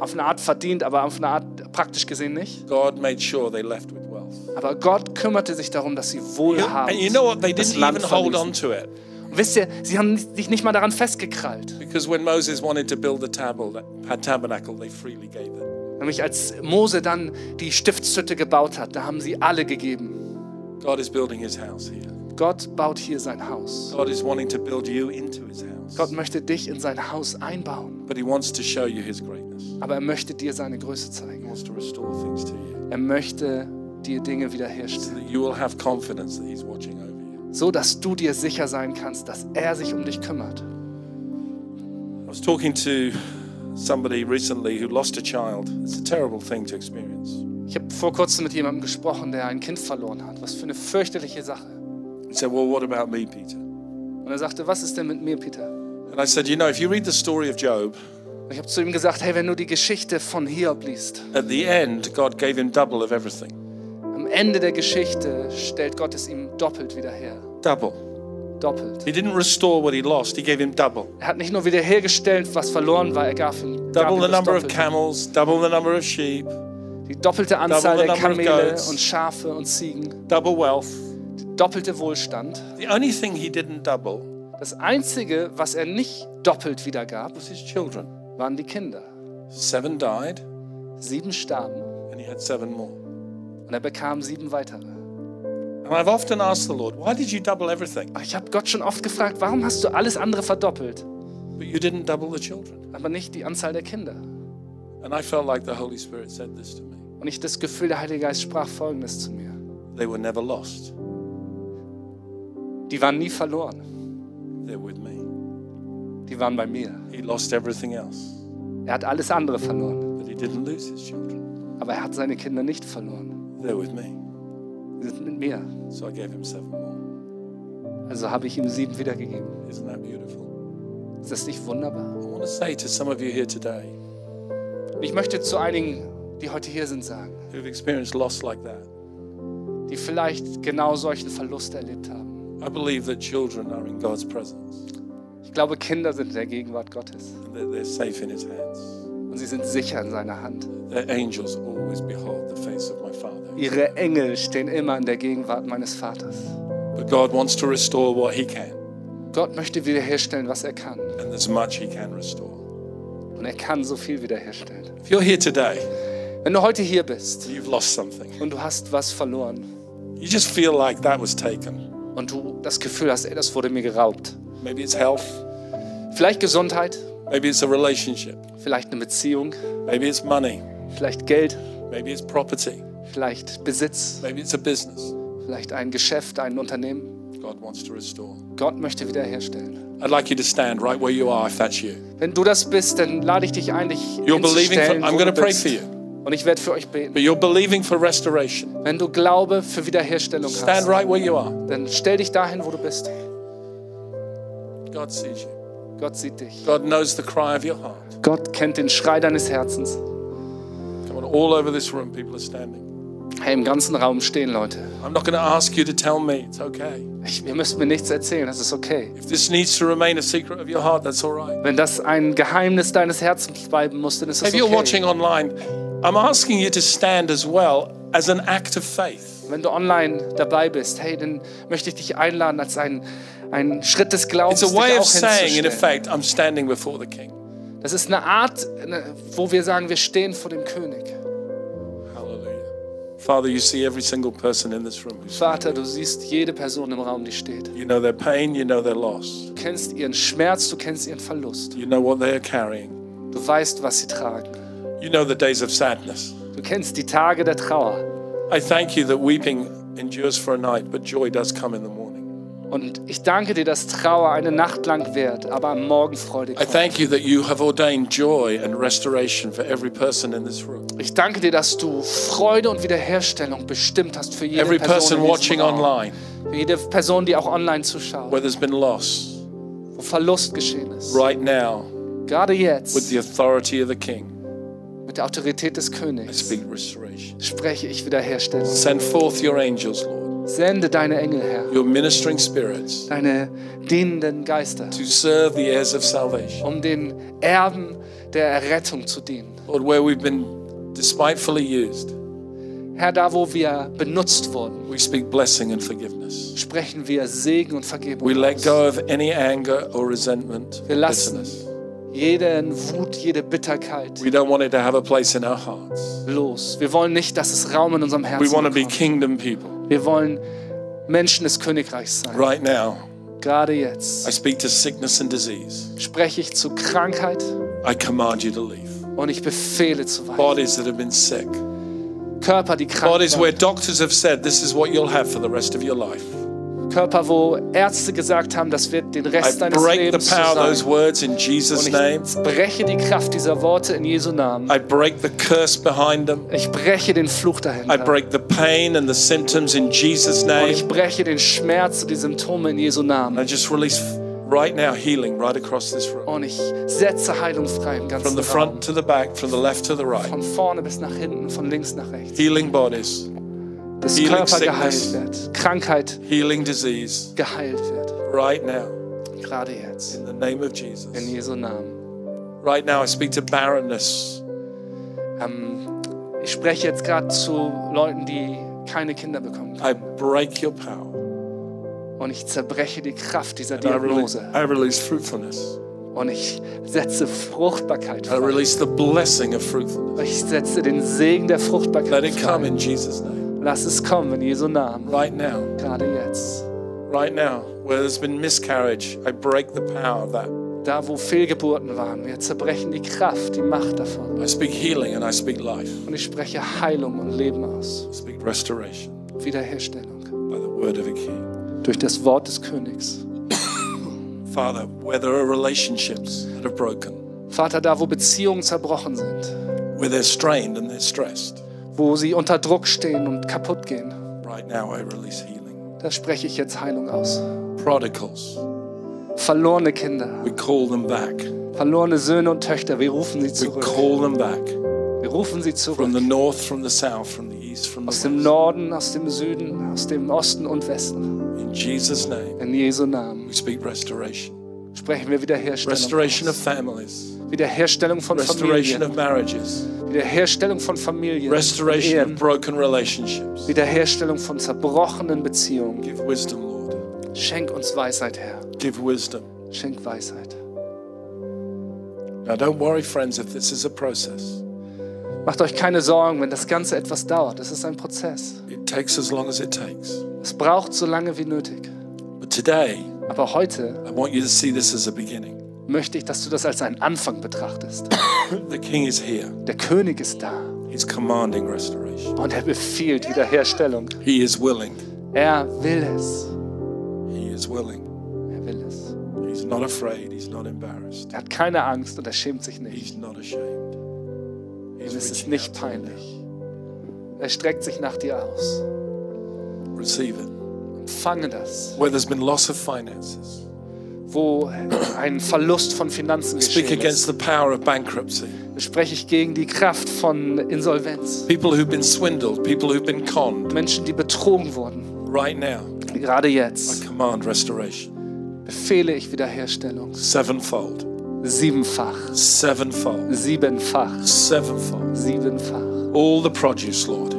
auf eine Art verdient, aber auf eine Art praktisch gesehen nicht. God made sure they left with wealth. Aber Gott kümmerte sich darum, dass sie And wohlhabend you know what? They didn't even hold on to it. Wisst ihr, sie haben sich nicht mal daran festgekrallt. Because when Moses wanted to build the tabel- tabernacle, they freely gave it. Nämlich als Mose dann die Stiftshütte gebaut hat, da haben sie alle gegeben. God is building his house here. Gott baut hier sein Haus. God is wanting to build you into his house. Gott möchte dich in sein Haus einbauen. But he wants to show you his greatness. Aber er möchte dir seine Größe He zeigen. wants to restore things to you. Er möchte dir Dinge So wiederherstellen. that you will have confidence that he's watching. So dass du dir sicher sein kannst, dass er sich um dich kümmert. I was talking to somebody recently who lost a child. It's a terrible thing to experience. Ich habe vor kurzem mit jemandem gesprochen, der ein Kind verloren hat. Was für eine fürchterliche Sache. He said, Well, what about me, Peter? Und er sagte, was ist denn mit mir, Peter? And I said, You know, if you read the story of Job, Und ich habe zu ihm gesagt, hey, wenn du die Geschichte von Hiob liest, at the end, God gave him double of everything. Ende der Geschichte stellt Gott es ihm doppelt wieder her. Double. Doppelt. He didn't restore what he lost, he gave him double. Er hat nicht nur wiederhergestellt, was verloren war, er gab ihm, gab Double ihm the number of camels, double the number of sheep, Die doppelte Anzahl Double der Kamele goats. und Schafe und Ziegen. double wealth. Doppelte Wohlstand. The only thing he didn't double Das Einzige, was er nicht doppelt wiedergab, was his children. waren die Kinder. Seven died, Sieben starben and he had seven more. Und er bekam sieben weitere. And I've often asked the Lord, Why did you double everything? Ich habe Gott schon oft gefragt, warum hast du alles andere verdoppelt, But you didn't double the children. aber nicht die Anzahl der Kinder? And I felt like the Holy Spirit said this to me. Und ich das Gefühl, der Heilige Geist sprach Folgendes zu mir. They were never lost, Die waren nie verloren. they're with me. Die waren bei mir. He lost everything else, Er hat alles andere verloren, but he didn't lose his children. aber er hat seine Kinder nicht verloren. They're with me. Sie sind mit mir. So I gave him seven more. Also habe ich ihm sieben wiedergegeben. Isn't that beautiful? Ist das nicht wunderbar? I want to say to some of you here today Und ich möchte zu einigen, die heute hier sind, sagen, who've experienced loss like that, die vielleicht genau solchen Verlust erlebt haben. I believe that children are in God's presence Ich glaube, Kinder sind in der Gegenwart Gottes and they're safe in his hands. und sie sind sicher in seiner Hand. Their angels always behold the face of my Father. Ihre Engel stehen immer in der Gegenwart meines Vaters. But God wants to restore what he can, Gott möchte wiederherstellen, was er kann. and there's much he can restore. Und er kann so viel wiederherstellen. If you're here today, Wenn du heute hier bist you've lost something, und du hast was verloren you just feel like that was taken. und du das Gefühl hast, ey, das wurde mir geraubt. Maybe it's health, Vielleicht Gesundheit, maybe it's a relationship, Vielleicht eine Beziehung, Maybe it's money. vielleicht Geld, Maybe it's property. Vielleicht Besitz, Maybe it's a business. vielleicht ein Geschäft, ein Unternehmen. God wants to restore. Gott möchte wiederherstellen. I'd like you to stand right where you are if that's you. Wenn du das bist, dann lade ich dich ein, dich You're believing for, I'm going to pray for you, Und ich werde für euch beten. but you're believing for restoration. Wenn du Glaube für Wiederherstellung Stand hast, right where you are. dann stell dich dahin, wo du bist. God sees you. Gott sieht dich. God knows the cry of your heart. Gott kennt den Schrei deines Herzens. Come on, all over this room, people are standing. Hey, im ganzen Raum stehen Leute. I'm not going to ask you to tell me. It's okay. Ich, ihr müsst mir nichts erzählen, das ist okay. If this needs to remain a secret of your heart, that's all right. Wenn das ein Geheimnis deines Herzens bleiben muss, dann ist das If you're watching okay. online, I'm asking you to stand as well as an act of faith. Wenn du online dabei bist, hey, dann möchte ich dich einladen als ein, ein Schritt des Glaubens, It's a way of saying, in effect, I'm standing before the King. Das ist eine Art, wo wir sagen, wir stehen vor dem König. Father, you see every single person in this room. Vater, du siehst jede Person im Raum, die steht. You know their pain, you know their loss, Du kennst ihren Schmerz, du kennst ihren Verlust. you know what they are carrying, Du weißt, was sie tragen. you know the days of sadness. Du kennst die Tage der Trauer. I thank you that weeping endures for a night, but joy does come in the morning. Und ich danke dir, dass Trauer eine Nacht lang währt, aber am Morgen Freude I kommt. thank you that you have ordained joy and restoration for every person in this room. Ich danke dir, dass du Freude und Wiederherstellung bestimmt hast für jede Every Person person in diesem watching Raum. online, Für jede Person, die auch online zuschaut, where there's been loss, wo Verlust geschehen ist. right now, Gerade with jetzt, the authority of the King, mit der Autorität des I Königs, speak restoration. spreche ich Wiederherstellung. Send forth your angels, Lord, Sende deine Engel her, your ministering spirits, deine dienenden Geister, to serve the heirs of salvation. um den Erben der Errettung zu dienen. Lord, where we've been despitefully used, Herr, da wo wir benutzt wurden, we speak blessing and forgiveness. sprechen wir Segen und Vergebung. We let go of any anger or resentment, Wir lassen bitterness. jeden Wut, jede Bitterkeit We don't want it to have a place in our hearts. los. Wir wollen nicht, dass es Raum in unserem We Herzen want to be bekommt. kingdom people. Wir wollen Menschen des Königreichs sein. Right now, Gerade I jetzt speak to sickness and disease. spreche ich zu Krankheit I command you to leave. und ich befehle zu weichen. Bodies that have been sick, Körper, die krank bodies where doctors have said this is what you'll have for the rest of your life. Körper, wo Ärzte gesagt haben, das wird den I Rest deines break the Lebens power of those words in Und Jesus' ich name. breche die Kraft dieser Worte in Jesu Namen. I break the curse behind them. Ich breche den Fluch I dahinter. break the pain and the symptoms in Jesus' Und name. ich breche den Schmerz und die Symptome in Jesu Namen. I just release right now healing right across this room. Und ich setze Heilung frei im From ganzen the Raum. front to the back, from the left to the right. Von vorne bis nach hinten, von links nach rechts. Healing bodies, Dass Healing Körper geheilt sickness. wird. Krankheit healing disease geheilt wird. right now Gerade jetzt. in the name of Jesus. In Jesu Namen. Right now, I speak to barrenness. Ähm, ich spreche jetzt gerade zu Leuten, die keine Kinder bekommen können. I break your power. Und ich zerbreche die Kraft dieser And I release, Diagnose. I release fruitfulness. Und ich setze Fruchtbarkeit I frei. release the blessing of fruitfulness. Ich setze den Segen der Let Fruchtbarkeit it come frei. in Jesus' name. Lass es kommen in Jesu Namen. Right now, Gerade jetzt. right now, where there's been miscarriage, I break the power of that. Da, wo Fehlgeburten waren, wir zerbrechen die Kraft, die Macht davon. I speak healing and I speak life. Und ich spreche Heilung und Leben aus. I speak restoration Wiederherstellung. by the word of a king. Durch das Wort des Königs. Father, where there are relationships that are broken, Vater, da, wo Beziehungen zerbrochen sind, where they're strained and they're stressed, wo sie unter Druck stehen und kaputt gehen, right now I release healing. da spreche ich jetzt Heilung aus. Prodigals, Verlorene Kinder, we call them back. verlorene Söhne und Töchter, wir rufen sie We zurück. call them back Wir rufen sie from zurück. the north, from the south, from the east, from Aus the dem. Norden, aus dem Süden, aus dem Osten und Westen. In Jesus' name, In Jesu Namen we speak restoration. sprechen wir Wiederherstellung. Restoration of aus. families, Wiederherstellung von restoration Familien. Wiederherstellung von Familien. restoration Ehen. of broken relationships. Wiederherstellung von zerbrochenen Beziehungen. Give wisdom, Lord. Schenk uns Weisheit, Herr. Give wisdom. Schenk Weisheit. Now, don't worry, friends, if this is a process. Macht euch keine Sorgen, wenn das Ganze etwas dauert. Es ist ein Prozess. It takes as long as it takes. Es braucht so lange wie nötig. But today, Aber heute I want you to see this as a beginning. Möchte ich, dass du das als einen Anfang betrachtest. [coughs] The King is here. Der König ist da He's commanding restoration. und er befiehlt Wiederherstellung. He is willing. Er will es. He is willing. Er will es. He's not afraid. He's not embarrassed. Er hat keine Angst und er schämt sich nicht. He's not ashamed. He's Ihm ist es nicht peinlich. Er streckt sich nach dir aus. Receive it. Empfange das. Where there's been loss of finances, Wo ein Verlust von Finanzen speak geschehen against ist, the power of bankruptcy. spreche ich gegen die Kraft von Insolvenz. People who've been swindled, people who've been conned. Menschen, die betrogen wurden. Right now, Gerade I jetzt command restoration. befehle ich Wiederherstellung. Sevenfold. Siebenfach. Sevenfold. Siebenfach. Sevenfold. Siebenfach. All the produce, Lord.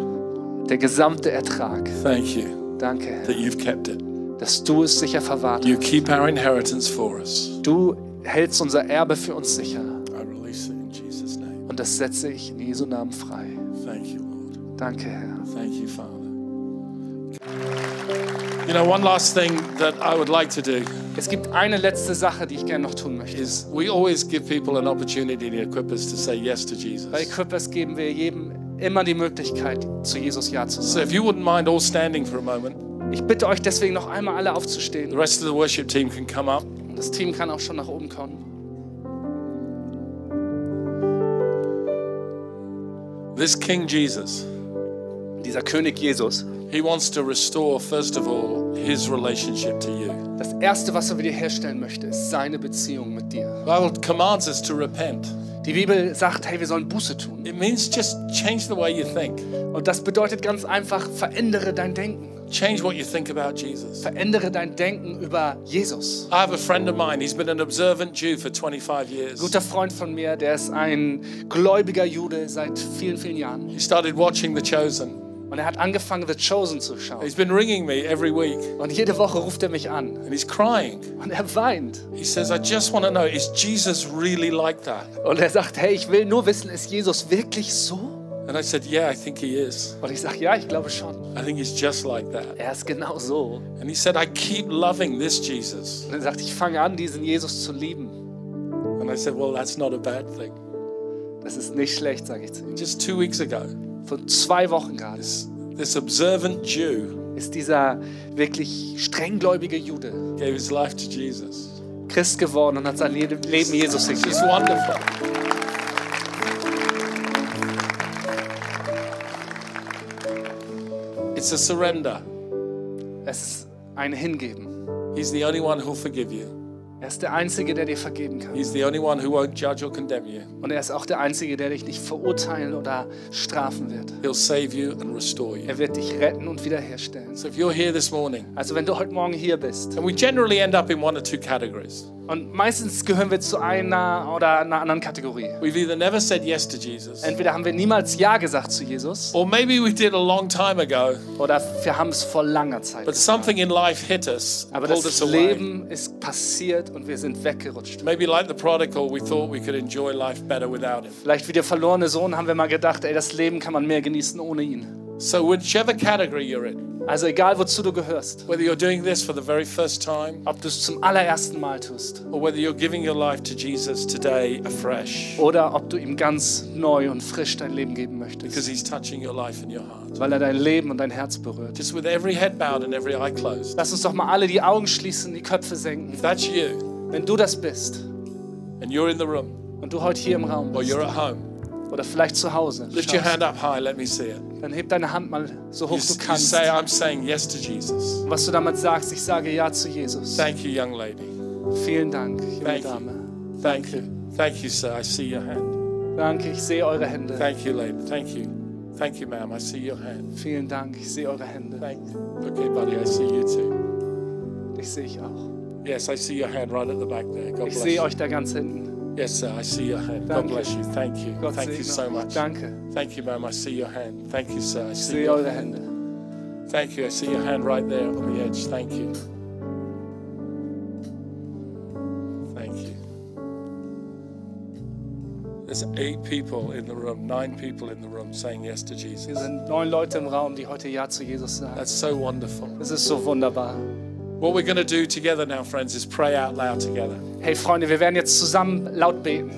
Der gesamte Ertrag. Thank you Danke, that you've kept it. Dass du es sicher verwahrt You hast. keep our inheritance for us. Du hältst unser Erbe für uns sicher. I release it in Jesus' name. Und das setze ich in Jesu Namen frei. Thank you, Lord. Danke, Herr. Thank you, Father. You know, one last thing that I would like to do Es gibt eine letzte Sache, die ich gerne noch tun möchte. is we always give people an opportunity to equip us to say yes to Jesus. Bei Equippers geben wir jedem immer die Möglichkeit, zu Jesus Ja zu So sagen. if you wouldn't mind all standing for a moment, Ich bitte euch deswegen noch einmal alle the aufzustehen. rest of the worship team can come up. Und das Team kann auch schon nach oben kommen. This King Jesus, Dieser König Jesus. he wants to restore, first of all, his relationship to you. Das Erste, was er wiederherstellen möchte, ist seine Beziehung mit dir. The Bible commands us to repent. Die Bibel sagt, hey, wir sollen Buße tun. It means just change the way you think. Und das bedeutet ganz einfach, verändere dein Denken. Change what you think about Jesus. Verändere dein Denken über Jesus. I have a friend of mine, he's been an observant Jew for 25 years. Guter Freund von mir, der ist ein gläubiger Jude seit vielen, vielen Jahren. He started watching The Chosen. Und er hat angefangen, The Chosen zu schauen. He's been ringing me every week Und jede Woche ruft er mich an. and he's crying. Und er weint. He says, I just want to know, is Jesus really like that? Und er sagt, hey, ich will nur wissen, ist Jesus wirklich so? And I said, Yeah, I think he is. Und ich sage, ja, ich glaube schon. I think he's just like that. Er ist genau so. And he said, I keep loving this Jesus. Und er sagt, ich fange an, diesen Jesus zu lieben. And I said, Well, that's not a bad thing. Das ist nicht schlecht, sage ich zu ihm. Just two weeks ago, Vor zwei Wochen gerade this, this observant Jew ist dieser wirklich strenggläubige Jude gave his life to Jesus. Christ geworden und hat sein Leben Jesus gegeben. just wonderful. It's a surrender. Es ist ein Hingeben. He's the only one who'll forgive you. Er ist der Einzige, der dir vergeben kann. He's the only one who won't judge or condemn you. Und er ist auch der Einzige, der dich nicht verurteilen oder strafen wird. He'll save you and restore you. Er wird dich retten und wiederherstellen. So if you're here this morning, Also wenn du heute Morgen hier bist and we generally end up in one or two categories. Und meistens gehören wir zu einer oder einer anderen Kategorie. We've either never said yes to Jesus, Entweder haben wir niemals Ja gesagt zu Jesus or maybe we did a long time ago, oder wir haben es vor langer Zeit. but something in life hit us, Aber das. Leben ist passiert und wir sind weggerutscht. Maybe like the prodigal, we thought we could enjoy life better without him. Vielleicht wie der verlorene Sohn haben wir mal gedacht, ey, das Leben kann man mehr genießen ohne ihn. So whichever category you're in, Also egal, wozu du gehörst, whether you're doing this for the very first time, ob du es zum allerersten Mal tust or whether you're giving your life to Jesus today afresh, oder ob du ihm ganz neu und frisch dein Leben geben because möchtest, he's touching your life and your heart. weil er dein Leben und dein Herz berührt. Just with every head bowed and every eye closed. Lass uns doch mal alle die Augen schließen, die Köpfe senken. If that's you, Wenn du das bist and you're in the room, und du heute hier im Raum or bist you're at home, oder vielleicht zu Hause, lift your hand up high, let me see it. dann heb deine Hand mal so You, hoch s- du you kannst. say, I'm saying yes to Jesus. Was du damit sagst, ich sage Ja zu Jesus. Thank you, young lady. Vielen Dank, junge Thank you. Dame. Thank you. Thank you, sir. I see your hand. Danke, ich sehe eure Hände. Thank you, lady. Thank you. Thank you, ma'am. I see your hand. Vielen Dank, ich sehe eure Hände. Thank you. Okay, buddy, I see you too. Ich sehe ich auch. Yes, I see your hand right at the back there. God Ich sehe you. euch da ganz hinten. Yes, sir. I see your hand. God bless you. Thank you. Gott Thank you so much. Danke. Thank you, ma'am. I see your hand. Thank you, sir. I see your eure Hände. Thank you. I see your hand right there on the edge. Thank you. Thank you. There's eight people in the room, nine people in the room saying yes to Hier Jesus. sind neun Leute im Raum, die heute Ja zu Jesus sagen. That's so wonderful. Das ist so wunderbar. What we're going to do together now, friends, is pray out loud together. Hey Freunde, wir werden jetzt zusammen laut beten.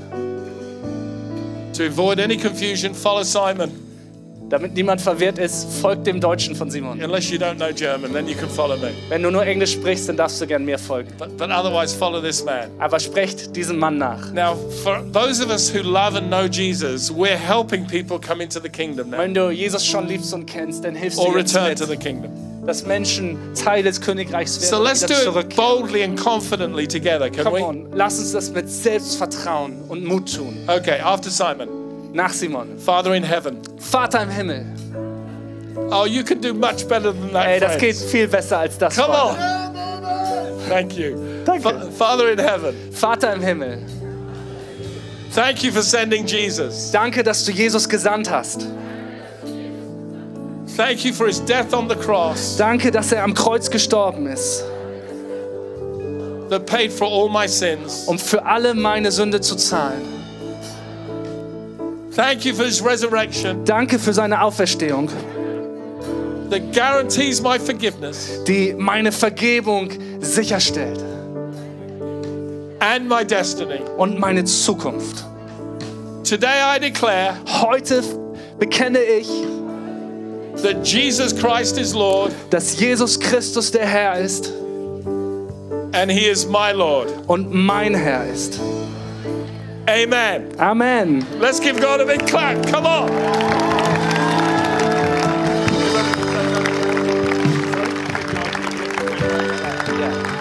To avoid any confusion, follow Simon. Damit niemand verwirrt ist, folgt dem Deutschen von Simon. Unless you don't know German, then you can follow me. Wenn du nur Englisch sprichst, dann darfst du gern mir folgen. But, but otherwise, follow this man. Aber sprecht diesem Mann nach. Now, for those of us who love and know Jesus, we're helping people come into the kingdom now Wenn du Jesus schon liebst und kennst, dann hilfst or du jetzt return mit, to the kingdom. Dass Menschen Teil des Königreichs werden So let's do it boldly and confidently together, can Come we? on, lass uns das mit Selbstvertrauen und Mut tun. Okay, after Simon. Nach Simon. Father in heaven. Vater im Himmel. Oh, you can do much better than that. Ey, das geht viel besser als das. Come Freunde. on. Thank you. Danke. Fa- Father in heaven, Vater im Himmel. thank you for sending Jesus. Danke, dass du Jesus gesandt hast. Thank you for his death on the cross Danke, dass er am Kreuz gestorben ist, that paid for all my sins. um für alle meine Sünde zu zahlen. Thank you for his resurrection Danke für seine Auferstehung, that guarantees my forgiveness die meine Vergebung sicherstellt and my destiny. und meine Zukunft. Today I declare Heute bekenne ich, that Jesus Christ is Lord dass Jesus Christus der Herr ist and he is my Lord. und mein Herr ist. Amen. Amen. Let's give God a big clap. Come on.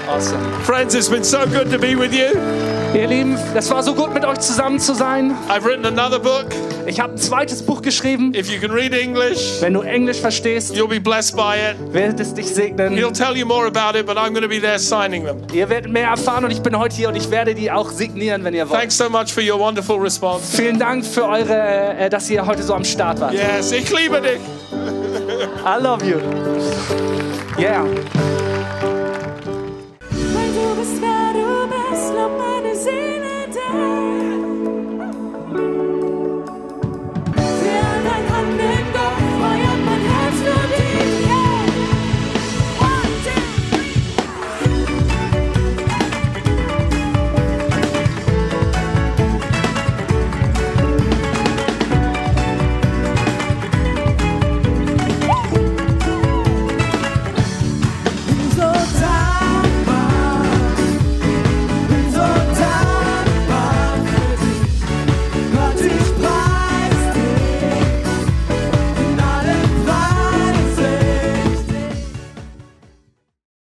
Awesome. Friends, it's been so good to be with you. Ihr Lieben, das war so gut mit euch zusammen zu sein. I've written another book. Ich habe ein zweites Buch geschrieben. If you can read English, Wenn du Englisch verstehst, you'll be blessed by it. wird es dich segnen. He'll tell you more about it, but I'm going to be there signing them. Ihr werdet mehr erfahren und ich bin heute hier und ich werde die auch signieren, wenn ihr wollt. Thanks so much for your wonderful response. Vielen Dank für eure, äh, dass ihr heute so am Start wart. Yes, ich liebe dich. I love you. Yeah. Weil du bist, wer du bist, see.